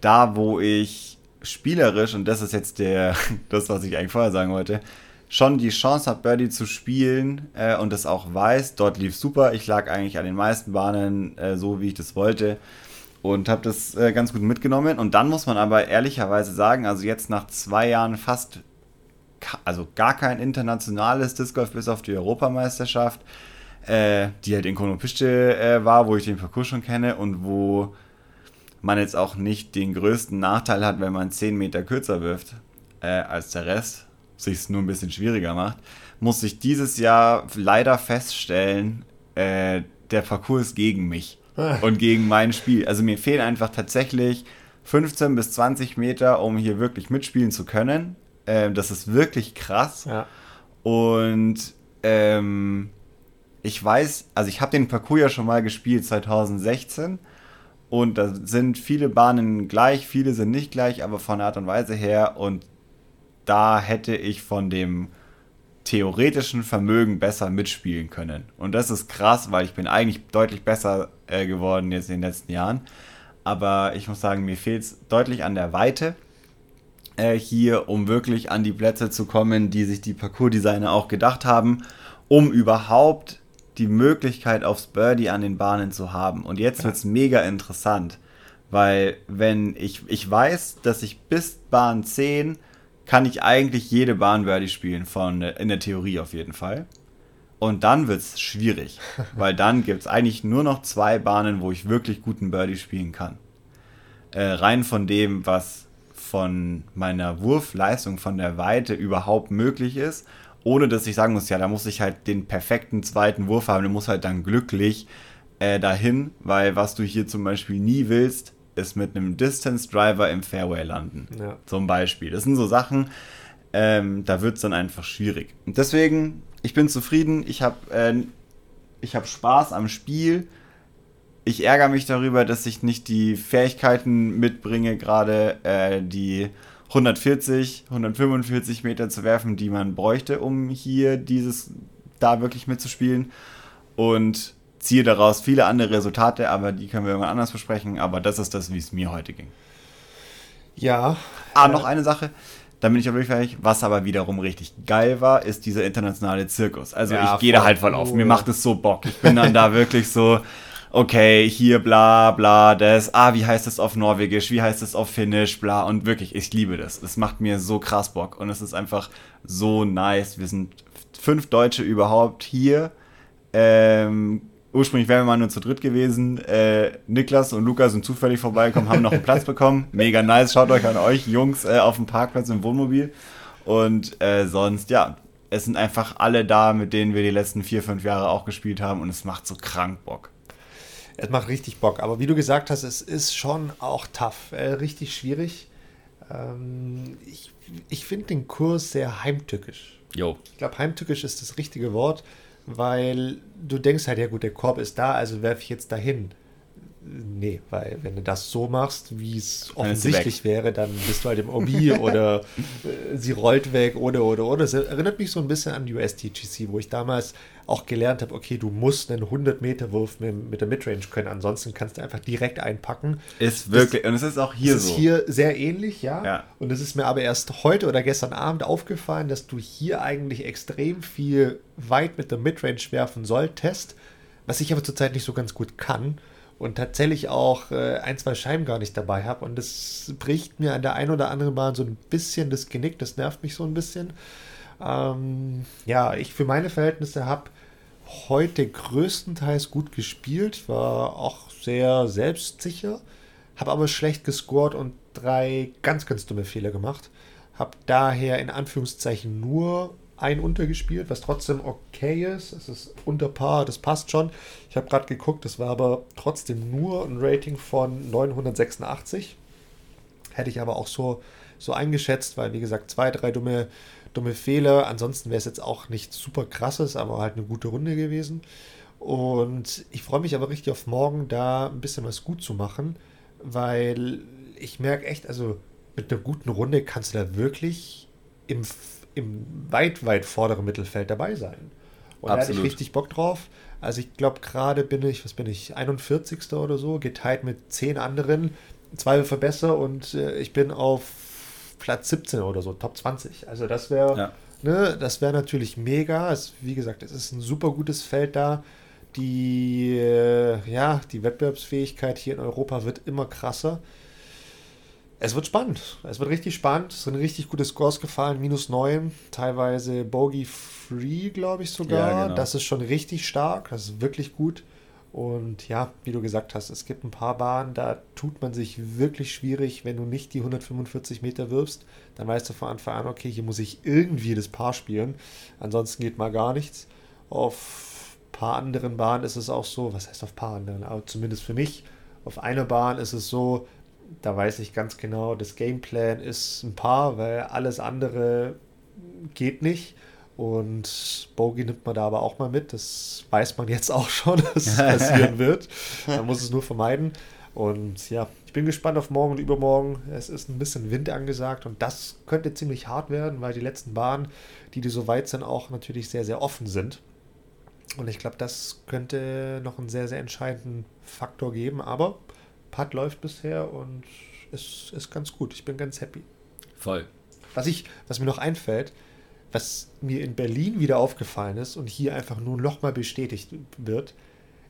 da, wo ich spielerisch, und das ist jetzt der, das, was ich eigentlich vorher sagen wollte, schon die Chance habe, Birdie zu spielen äh, und das auch weiß. Dort lief super. Ich lag eigentlich an den meisten Bahnen äh, so, wie ich das wollte und habe das äh, ganz gut mitgenommen. Und dann muss man aber ehrlicherweise sagen, also jetzt nach zwei Jahren fast, also gar kein internationales Disc Golf bis auf die Europameisterschaft, äh, die halt in Konopische äh, war, wo ich den Parcours schon kenne und wo man jetzt auch nicht den größten Nachteil hat, wenn man 10 Meter kürzer wirft äh, als der Rest, sich es nur ein bisschen schwieriger macht, muss ich dieses Jahr leider feststellen, äh, der Parcours ist gegen mich ah. und gegen mein Spiel. Also mir fehlen einfach tatsächlich 15 bis 20 Meter, um hier wirklich mitspielen zu können. Äh, das ist wirklich krass. Ja. Und ähm, ich weiß, also ich habe den Parcours ja schon mal gespielt 2016 Und da sind viele Bahnen gleich, viele sind nicht gleich, aber von der Art und Weise her. Und da hätte ich von dem theoretischen Vermögen besser mitspielen können. Und das ist krass, weil ich bin eigentlich deutlich besser äh, geworden jetzt in den letzten Jahren. Aber ich muss sagen, mir fehlt es deutlich an der Weite äh, hier, um wirklich an die Plätze zu kommen, die sich die Parcours-Designer auch gedacht haben, um überhaupt die Möglichkeit aufs Birdie an den Bahnen zu haben. Und jetzt ja. wird es mega interessant, weil wenn ich, ich weiß, dass ich bis Bahn 10 kann ich eigentlich jede Bahn Birdie spielen, von, in der Theorie auf jeden Fall. Und dann wird es schwierig, weil dann gibt es eigentlich nur noch zwei Bahnen, wo ich wirklich guten Birdie spielen kann. Äh, rein von dem, was von meiner Wurfleistung, von der Weite überhaupt möglich ist ohne dass ich sagen muss, ja, da muss ich halt den perfekten zweiten Wurf haben, der muss halt dann glücklich äh, dahin, weil was du hier zum Beispiel nie willst, ist mit einem Distance Driver im Fairway landen. Ja. Zum Beispiel. Das sind so Sachen, ähm, da wird es dann einfach schwierig. Und deswegen, ich bin zufrieden, ich habe äh, hab Spaß am Spiel. Ich ärgere mich darüber, dass ich nicht die Fähigkeiten mitbringe, gerade äh, die 140, 145 Meter zu werfen, die man bräuchte, um hier dieses da wirklich mitzuspielen. Und ziehe daraus viele andere Resultate, aber die können wir irgendwann anders besprechen. Aber das ist das, wie es mir heute ging. Ja. Ah, noch eine Sache. Da bin ich auch wirklich fertig. Was aber wiederum richtig geil war, ist dieser internationale Zirkus. Also ja, ich gehe da halt voll auf. Mir macht es so Bock. Ich bin dann da wirklich so, okay, hier bla bla, das, ah, wie heißt das auf Norwegisch, wie heißt das auf Finnisch, bla. Und wirklich, ich liebe das. Es macht mir so krass Bock und es ist einfach so nice. Wir sind fünf Deutsche überhaupt hier. Ähm, ursprünglich wären wir mal nur zu dritt gewesen. Äh, Niklas und Lukas sind zufällig vorbeigekommen, haben noch einen Platz bekommen. Mega nice. Schaut euch an euch, Jungs, äh, auf dem Parkplatz im Wohnmobil. Und äh, sonst, ja, es sind einfach alle da, mit denen wir die letzten vier, fünf Jahre auch gespielt haben. Und es macht so krank Bock. Es macht richtig Bock. Aber wie du gesagt hast, es ist schon auch tough. Äh, richtig schwierig. Ähm, ich ich finde den Kurs sehr heimtückisch. Jo. Ich glaube, heimtückisch ist das richtige Wort, weil du denkst halt, ja gut, der Korb ist da, also werfe ich jetzt dahin. Nee, weil wenn du das so machst, wie es offensichtlich wäre, dann bist du halt im OB oder äh, sie rollt weg oder oder oder. Das erinnert mich so ein bisschen an USTGC, wo ich damals auch gelernt habe, okay, du musst einen 100-Meter-Wurf mit, mit, der Midrange können, ansonsten kannst du einfach direkt einpacken. Ist wirklich, das, und es ist auch hier so. ist hier sehr ähnlich, ja? ja. Und es ist mir aber erst heute oder gestern Abend aufgefallen, dass du hier eigentlich extrem viel weit mit der Midrange werfen solltest, was ich aber zurzeit nicht so ganz gut kann und tatsächlich auch äh, ein, zwei Scheiben gar nicht dabei habe. Und das bricht mir an der einen oder anderen Bahn so ein bisschen das Genick, das nervt mich so ein bisschen. Ähm, ja, ich für meine Verhältnisse habe heute größtenteils gut gespielt, war auch sehr selbstsicher, habe aber schlecht gescored und drei ganz, ganz dumme Fehler gemacht. Habe daher in Anführungszeichen nur ein untergespielt, was trotzdem okay ist. Es ist unter Paar, das passt schon. Ich habe gerade geguckt, das war aber trotzdem nur ein Rating von 986. Hätte ich aber auch so, so eingeschätzt, weil wie gesagt, zwei, drei dumme, dumme Fehler. Ansonsten wäre es jetzt auch nichts super krasses, aber halt eine gute Runde gewesen. Und ich freue mich aber richtig auf morgen, da ein bisschen was gut zu machen, weil ich merke echt, also mit einer guten Runde kannst du da wirklich im im weit, weit vorderen Mittelfeld dabei sein. Und Absolut. da hatte ich richtig Bock drauf. Also ich glaube, gerade bin ich, was bin ich, 41. oder so, geteilt mit zehn anderen, zwei verbessere und äh, ich bin auf Platz 17 oder so, Top 20. Also das wäre, ja. ne, das wäre natürlich mega. Es, wie gesagt, es ist ein super gutes Feld da. Die, äh, ja, die Wettbewerbsfähigkeit hier in Europa wird immer krasser. Es wird spannend. Es wird richtig spannend. Es sind richtig gute Scores gefallen. Minus 9, teilweise Bogey Free, glaube ich sogar. Ja, genau. Das ist schon richtig stark. Das ist wirklich gut. Und ja, wie du gesagt hast, es gibt ein paar Bahnen, da tut man sich wirklich schwierig, wenn du nicht die 145 Meter wirfst. Dann weißt du von Anfang an, okay, hier muss ich irgendwie das Paar spielen. Ansonsten geht mal gar nichts. Auf ein paar anderen Bahnen ist es auch so, was heißt auf ein paar anderen, aber zumindest für mich, auf einer Bahn ist es so, da weiß ich ganz genau, das Gameplan ist ein paar, weil alles andere geht nicht. Und Bogey nimmt man da aber auch mal mit. Das weiß man jetzt auch schon, dass es passieren wird. Man muss es nur vermeiden. Und ja, ich bin gespannt auf morgen und übermorgen. Es ist ein bisschen Wind angesagt und das könnte ziemlich hart werden, weil die letzten Bahnen, die, die so weit sind, auch natürlich sehr, sehr offen sind. Und ich glaube, das könnte noch einen sehr, sehr entscheidenden Faktor geben. Aber Putt läuft bisher und es ist ganz gut. Ich bin ganz happy. Voll. Was, ich, was mir noch einfällt, was mir in Berlin wieder aufgefallen ist und hier einfach nur nochmal bestätigt wird,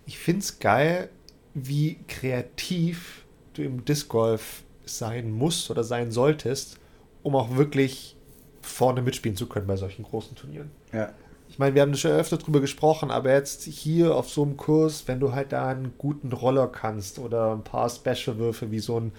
ich finde es geil, wie kreativ du im Disc Golf sein musst oder sein solltest, um auch wirklich vorne mitspielen zu können bei solchen großen Turnieren. Ja. Ich meine, wir haben schon öfter drüber gesprochen, aber jetzt hier auf so einem Kurs, wenn du halt da einen guten Roller kannst oder ein paar Special-Würfe wie so ein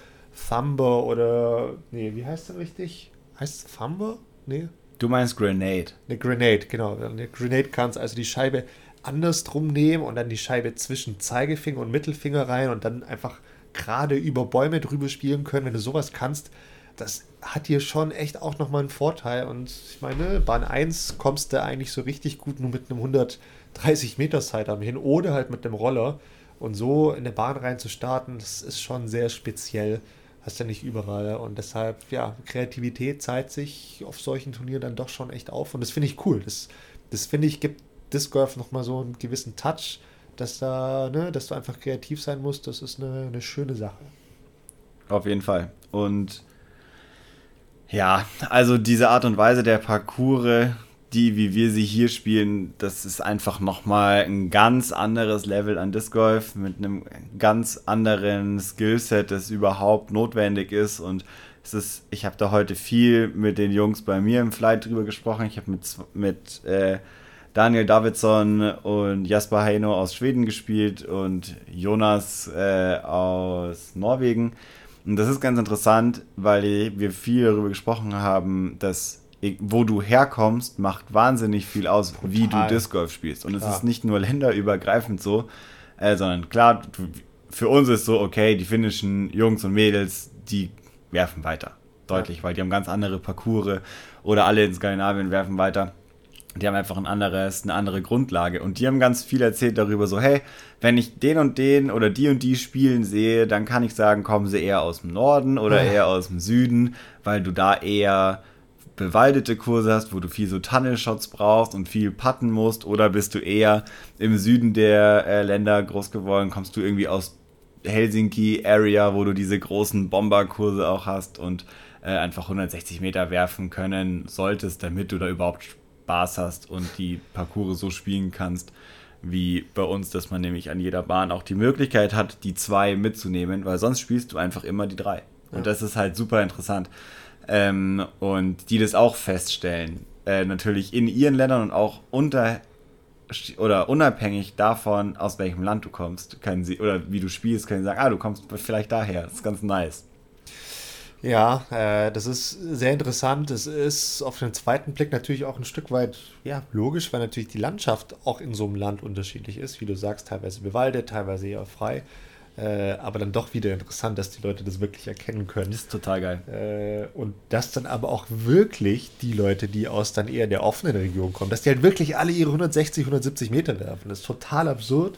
Thumber oder. Nee, wie heißt der richtig? Heißt es Thumber? Nee. Du meinst Grenade. Eine Grenade, genau. Eine Grenade kannst also die Scheibe andersrum nehmen und dann die Scheibe zwischen Zeigefinger und Mittelfinger rein und dann einfach gerade über Bäume drüber spielen können. Wenn du sowas kannst, das hat hier schon echt auch nochmal einen Vorteil. Und ich meine, Bahn 1 kommst du eigentlich so richtig gut nur mit einem 130 Meter Sidearm hin oder halt mit einem Roller. Und so in der Bahn rein zu starten, das ist schon sehr speziell. Hast ja nicht überall. Und deshalb, ja, Kreativität zeigt sich auf solchen Turnieren dann doch schon echt auf. Und das finde ich cool. Das, das finde ich, gibt Disc Golf nochmal so einen gewissen Touch dass da, ne, dass du einfach kreativ sein musst, das ist eine, eine schöne Sache. Auf jeden Fall. Und ja, also diese Art und Weise der Parcours, die, wie wir sie hier spielen, das ist einfach nochmal ein ganz anderes Level an Disc Golf mit einem ganz anderen Skillset, das überhaupt notwendig ist. Und es ist, ich habe da heute viel mit den Jungs bei mir im Flight drüber gesprochen. Ich habe mit, mit äh, Daniel Davidsson und Jasper Heino aus Schweden gespielt und Jonas äh, aus Norwegen. Und das ist ganz interessant, weil wir viel darüber gesprochen haben, dass wo du herkommst, macht wahnsinnig viel aus, Total. wie du Disc Golf spielst. Und klar. es ist nicht nur länderübergreifend so, äh, sondern klar, für uns ist so, okay, die finnischen Jungs und Mädels, die werfen weiter. Deutlich, ja. weil die haben ganz andere Parcours oder alle in Skandinavien werfen weiter die haben einfach ein anderes, eine andere Grundlage. Und die haben ganz viel erzählt darüber, so, hey, wenn ich den und den oder die und die spielen sehe, dann kann ich sagen, kommen sie eher aus dem Norden oder eher aus dem Süden, weil du da eher bewaldete Kurse hast, wo du viel so Tunnelshots brauchst und viel putten musst, oder bist du eher im Süden der äh, Länder groß geworden, kommst du irgendwie aus Helsinki Area, wo du diese großen Bomberkurse auch hast und äh, einfach 160 Meter werfen können solltest, damit du da überhaupt Spaß hast und die Parcours so spielen kannst, wie bei uns, dass man nämlich an jeder Bahn auch die Möglichkeit hat, die zwei mitzunehmen, weil sonst spielst du einfach immer die drei. Ja. Und das ist halt super interessant. Ähm, und die das auch feststellen, äh, natürlich in ihren Ländern und auch unter oder unabhängig davon, aus welchem Land du kommst, können sie, oder wie du spielst, können sie sagen, ah, du kommst vielleicht daher. Das ist ganz nice. Ja, äh, das ist sehr interessant. Es ist auf den zweiten Blick natürlich auch ein Stück weit ja, logisch, weil natürlich die Landschaft auch in so einem Land unterschiedlich ist. Wie du sagst, teilweise bewaldet, teilweise eher frei. Äh, aber dann doch wieder interessant, dass die Leute das wirklich erkennen können. Das ist total geil. Äh, und dass dann aber auch wirklich die Leute, die aus dann eher der offenen Region kommen, dass die halt wirklich alle ihre 160, 170 Meter werfen. Das ist total absurd.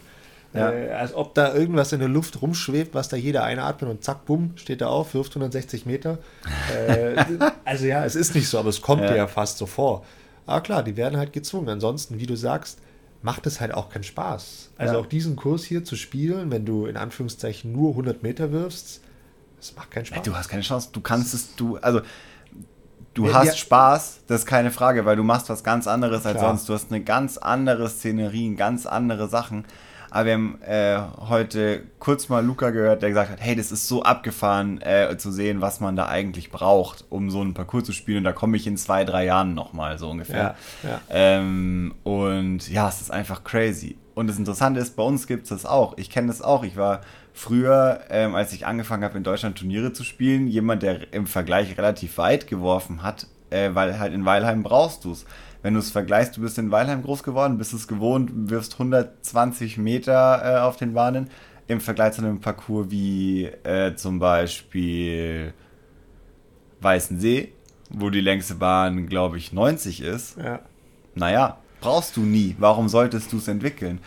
Ja. Äh, als ob da irgendwas in der Luft rumschwebt, was da jeder einatmet und zack, bumm, steht er auf, wirft 160 Meter. äh, also ja, es ist nicht so, aber es kommt ja. ja fast so vor. Aber klar, die werden halt gezwungen. Ansonsten, wie du sagst, macht es halt auch keinen Spaß. Also ja. auch diesen Kurs hier zu spielen, wenn du in Anführungszeichen nur 100 Meter wirfst, das macht keinen Spaß. Du hast keine Chance. Du kannst es, du, also du ja, hast ja. Spaß, das ist keine Frage, weil du machst was ganz anderes als Klar. sonst. Du hast eine ganz andere Szenerie, ganz andere Sachen. Aber wir haben äh, heute kurz mal Luca gehört, der gesagt hat, hey, das ist so abgefahren äh, zu sehen, was man da eigentlich braucht, um so einen Parcours zu spielen. Und da komme ich in zwei, drei Jahren nochmal so ungefähr. Ja, ja. Ähm, und ja, es ist einfach crazy. Und das Interessante ist, bei uns gibt es das auch. Ich kenne das auch. Ich war früher, ähm, als ich angefangen habe, in Deutschland Turniere zu spielen, jemand, der im Vergleich relativ weit geworfen hat, äh, weil halt in Weilheim brauchst du es wenn du es vergleichst, du bist in Weilheim groß geworden, bist es gewohnt, wirfst 120 Meter äh, auf den Bahnen im Vergleich zu einem Parcours wie äh, zum Beispiel Weißensee, wo die längste Bahn, glaube ich, 90 ist. Ja. Naja, brauchst du nie. Warum solltest du es entwickeln?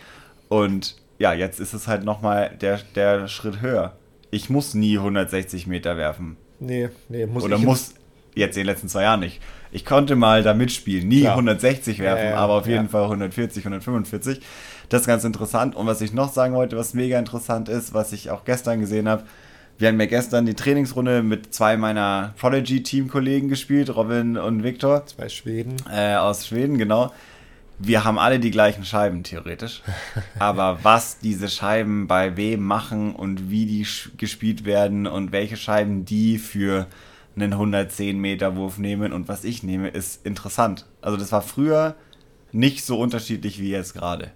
Und ja, jetzt ist es halt nochmal der, der Schritt höher. ich muss nie 160 Meter werfen. Nee, nee, muss Oder ich muss jetzt in den letzten zwei Jahren nicht. Ich konnte mal da mitspielen, nie Klar. 160 werfen, ja, ja, aber auf jeden ja. Fall 140, 145. Das ist ganz interessant. Und was ich noch sagen wollte, was mega interessant ist, was ich auch gestern gesehen habe, wir haben ja gestern die Trainingsrunde mit zwei meiner Prodigy-Teamkollegen gespielt, Robin und Viktor. Zwei Schweden. Äh, aus Schweden, genau. Wir haben alle die gleichen Scheiben, theoretisch. Aber was diese Scheiben bei wem machen und wie die gespielt werden und welche Scheiben die für einen 110 Meter Wurf nehmen und was ich nehme, ist interessant. Also das war früher nicht so unterschiedlich wie jetzt gerade.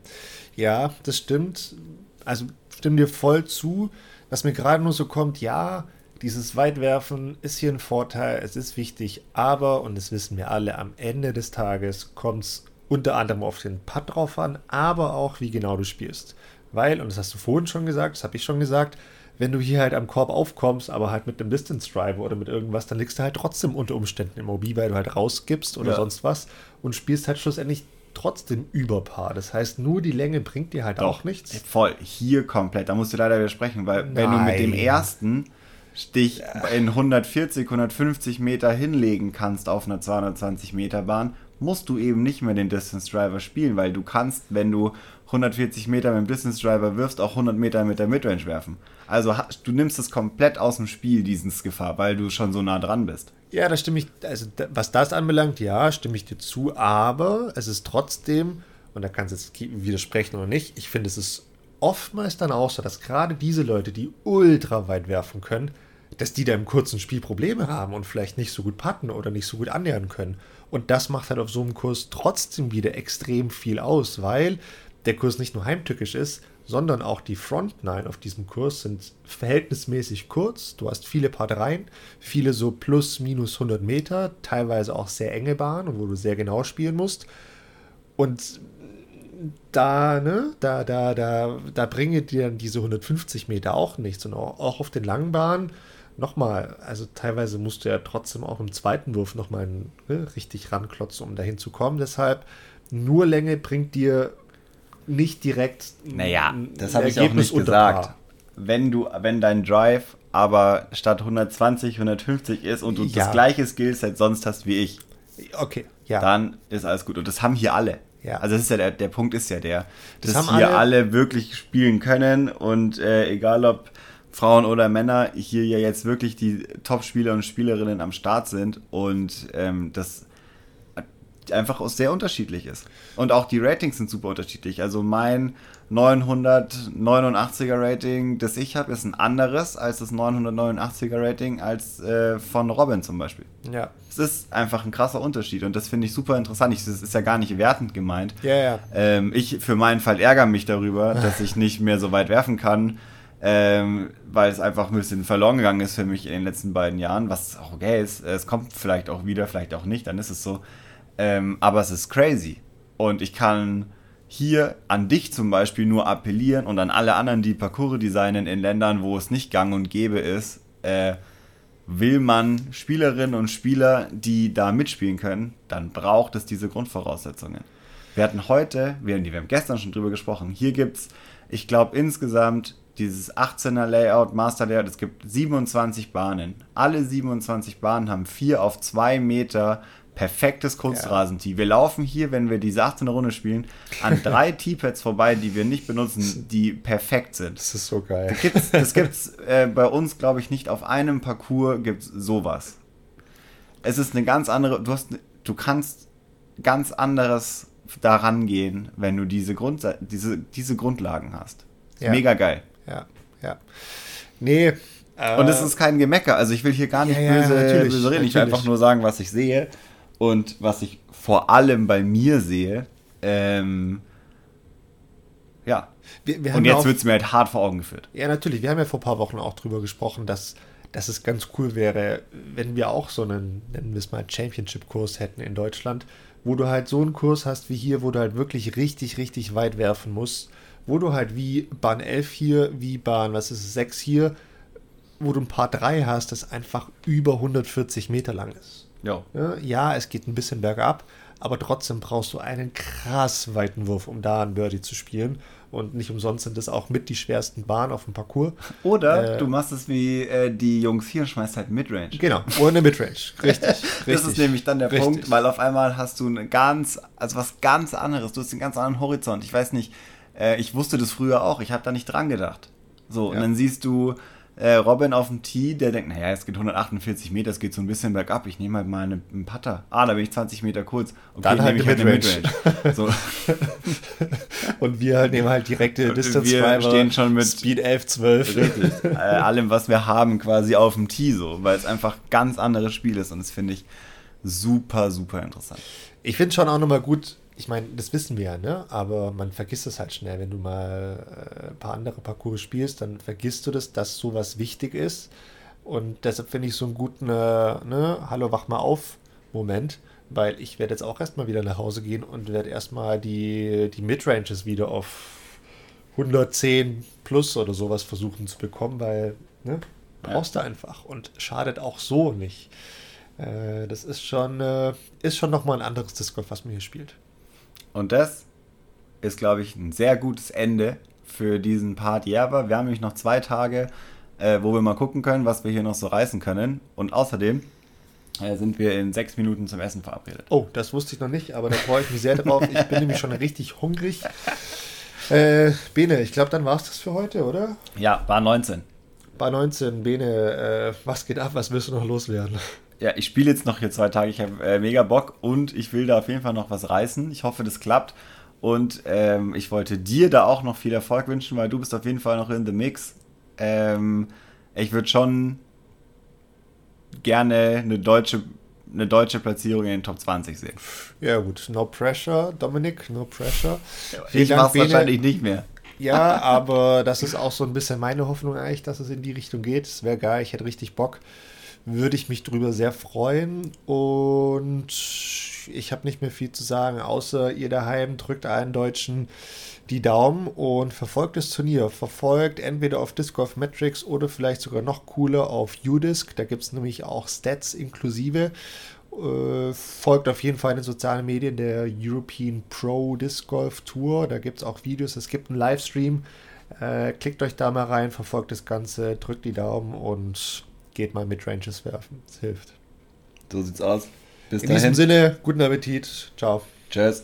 Ja, das stimmt. Also stimme dir voll zu was mir gerade nur so kommt, ja, dieses Weitwerfen ist hier ein Vorteil, es ist wichtig, aber, und das wissen wir alle, am Ende des Tages kommt es unter anderem auf den Putt drauf an, aber auch, wie genau du spielst. Weil, und das hast du vorhin schon gesagt, das habe ich schon gesagt, wenn du hier halt am Korb aufkommst, aber halt mit einem Distance Driver oder mit irgendwas, dann liegst du halt trotzdem unter Umständen im OB, weil du halt rausgibst oder ja. sonst was und spielst halt schlussendlich trotzdem Überpaar. Das heißt, nur die Länge bringt dir halt Doch, auch nichts. Voll, hier komplett. Da musst du leider widersprechen, weil Nein. wenn du mit dem ersten Stich ja. in 140, 150 Meter hinlegen kannst auf einer 220 Meter Bahn, musst du eben nicht mehr den Distance Driver spielen, weil du kannst, wenn du 140 Meter mit dem Distance Driver wirfst, auch 100 Meter mit der Midrange werfen. Also du nimmst es komplett aus dem Spiel, dieses Gefahr, weil du schon so nah dran bist. Ja, da stimme ich, also was das anbelangt, ja, stimme ich dir zu, aber es ist trotzdem, und da kannst du jetzt widersprechen oder nicht, ich finde, es ist oftmals dann auch so, dass gerade diese Leute, die ultra weit werfen können, dass die da im kurzen Spiel Probleme haben und vielleicht nicht so gut patten oder nicht so gut annähern können. Und das macht halt auf so einem Kurs trotzdem wieder extrem viel aus, weil der Kurs nicht nur heimtückisch ist, sondern auch die Front Nine auf diesem Kurs sind verhältnismäßig kurz. Du hast viele Parteien, viele so plus minus 100 Meter, teilweise auch sehr enge Bahnen, wo du sehr genau spielen musst. Und da, ne, da, da, da, da bringe dir dann diese 150 Meter auch nichts. Und auch, auch auf den langen Bahnen, nochmal, also teilweise musst du ja trotzdem auch im zweiten Wurf nochmal ne, richtig ranklotzen, um dahin zu kommen. Deshalb, nur Länge bringt dir nicht direkt. Naja, das habe ich auch nicht gesagt. Wenn du, wenn dein Drive aber statt 120 150 ist und du ja. das gleiche Skillset sonst hast wie ich, okay, ja. dann ist alles gut. Und das haben hier alle. Ja. Also das ist ja der, der Punkt ist ja der, das dass hier alle, alle, wirklich spielen können und äh, egal ob Frauen oder Männer hier ja jetzt wirklich die Top-Spieler und Spielerinnen am Start sind und ähm, das einfach sehr unterschiedlich ist. Und auch die Ratings sind super unterschiedlich. Also mein 989er Rating, das ich habe, ist ein anderes als das 989er Rating als äh, von Robin zum Beispiel. Ja. Es ist einfach ein krasser Unterschied und das finde ich super interessant. das ist ja gar nicht wertend gemeint. Ja, ja. Ähm, ich für meinen Fall ärgere mich darüber, dass ich nicht mehr so weit werfen kann. Ähm, weil es einfach ein bisschen verloren gegangen ist für mich in den letzten beiden Jahren, was auch okay ist. Es kommt vielleicht auch wieder, vielleicht auch nicht, dann ist es so. Ähm, aber es ist crazy. Und ich kann hier an dich zum Beispiel nur appellieren und an alle anderen, die Parcours designen in Ländern, wo es nicht gang und gäbe ist, äh, will man Spielerinnen und Spieler, die da mitspielen können, dann braucht es diese Grundvoraussetzungen. Wir hatten heute, wir haben, wir haben gestern schon drüber gesprochen, hier gibt es, ich glaube, insgesamt dieses 18er Layout, Master Layout, es gibt 27 Bahnen. Alle 27 Bahnen haben 4 auf 2 Meter perfektes Kunstrasentee. Ja. Wir laufen hier, wenn wir diese 18 Runde spielen, an drei T-Pads vorbei, die wir nicht benutzen, die perfekt sind. Das ist so geil. Das gibt's, das gibt's äh, bei uns, glaube ich, nicht auf einem Parcours gibt sowas. Es ist eine ganz andere, du hast, du kannst ganz anderes daran gehen, wenn du diese, Grund, diese, diese Grundlagen hast. Ja. Mega geil. Ja, ja. Nee, und es ist kein Gemecker. Also ich will hier gar nicht ja, böse, ja, böse reden. Ich will einfach nur sagen, was ich sehe. Und was ich vor allem bei mir sehe, ähm, ja. Wir, wir und jetzt wird es mir halt hart vor Augen geführt. Ja, natürlich. Wir haben ja vor ein paar Wochen auch drüber gesprochen, dass, dass es ganz cool wäre, wenn wir auch so einen, nennen wir es mal, Championship-Kurs hätten in Deutschland, wo du halt so einen Kurs hast wie hier, wo du halt wirklich richtig, richtig weit werfen musst, wo du halt wie Bahn 11 hier, wie Bahn, was ist es, 6 hier, wo du ein paar 3 hast, das einfach über 140 Meter lang ist. Ja. ja. es geht ein bisschen bergab, aber trotzdem brauchst du einen krass weiten Wurf, um da einen Birdie zu spielen. Und nicht umsonst sind das auch mit die schwersten Bahnen auf dem Parcours. Oder äh, du machst es wie äh, die Jungs hier und schmeißt halt Midrange. Genau, oder eine Midrange. Richtig. das richtig, ist nämlich dann der richtig. Punkt, weil auf einmal hast du eine ganz, also was ganz anderes. Du hast einen ganz anderen Horizont. Ich weiß nicht, äh, ich wusste das früher auch, ich habe da nicht dran gedacht. So, ja. und dann siehst du äh, Robin auf dem Tee, der denkt, naja, es geht 148 Meter, es geht so ein bisschen bergab, ich nehme halt mal eine, einen Putter. Ah, da bin ich 20 Meter kurz. Okay, Dann halt ich halt eine Midrange. so. Und wir halt nehmen halt direkte Distance Wir Driver, stehen schon mit Speed 11, 12. Richtig. äh, allem, was wir haben, quasi auf dem Tee so, weil es einfach ganz anderes Spiel ist und das finde ich super, super interessant. Ich finde schon auch nochmal gut, ich meine, das wissen wir ja, ne? aber man vergisst es halt schnell. Wenn du mal äh, ein paar andere Parcours spielst, dann vergisst du das, dass sowas wichtig ist. Und deshalb finde ich so einen guten, äh, ne, hallo, wach mal auf Moment, weil ich werde jetzt auch erstmal wieder nach Hause gehen und werde erstmal die, die Midranges wieder auf 110 plus oder sowas versuchen zu bekommen, weil, ne, brauchst ja. du einfach und schadet auch so nicht. Äh, das ist schon, äh, ist schon nochmal ein anderes Disc Golf, was man hier spielt. Und das ist, glaube ich, ein sehr gutes Ende für diesen Part Jerva. Wir haben nämlich noch zwei Tage, äh, wo wir mal gucken können, was wir hier noch so reißen können. Und außerdem äh, sind wir in sechs Minuten zum Essen verabredet. Oh, das wusste ich noch nicht, aber da freue ich mich sehr drauf. Ich bin nämlich schon richtig hungrig. Äh, Bene, ich glaube, dann war es das für heute, oder? Ja, war 19. War 19. Bene, äh, was geht ab? Was wirst du noch loswerden? Ja, ich spiele jetzt noch hier zwei Tage. Ich habe äh, mega Bock und ich will da auf jeden Fall noch was reißen. Ich hoffe, das klappt. Und ähm, ich wollte dir da auch noch viel Erfolg wünschen, weil du bist auf jeden Fall noch in the Mix. Ähm, ich würde schon gerne eine deutsche, eine deutsche Platzierung in den Top 20 sehen. Ja gut, no pressure, Dominik, no pressure. Ja, ich mache wahrscheinlich nicht mehr. Ja, aber das ist auch so ein bisschen meine Hoffnung eigentlich, dass es in die Richtung geht. Es wäre geil, ich hätte richtig Bock würde ich mich drüber sehr freuen. Und ich habe nicht mehr viel zu sagen, außer ihr daheim drückt allen Deutschen die Daumen und verfolgt das Turnier. Verfolgt entweder auf Disc Golf Metrics oder vielleicht sogar noch cooler auf UDisc. Da gibt es nämlich auch Stats inklusive. Äh, folgt auf jeden Fall in den sozialen Medien der European Pro Disc Golf Tour. Da gibt es auch Videos, es gibt einen Livestream. Äh, klickt euch da mal rein, verfolgt das Ganze, drückt die Daumen und geht mal mit Ranges werfen. Es hilft. So sieht's aus. Bis In dahin. diesem Sinne, guten Appetit. Ciao. Tschüss.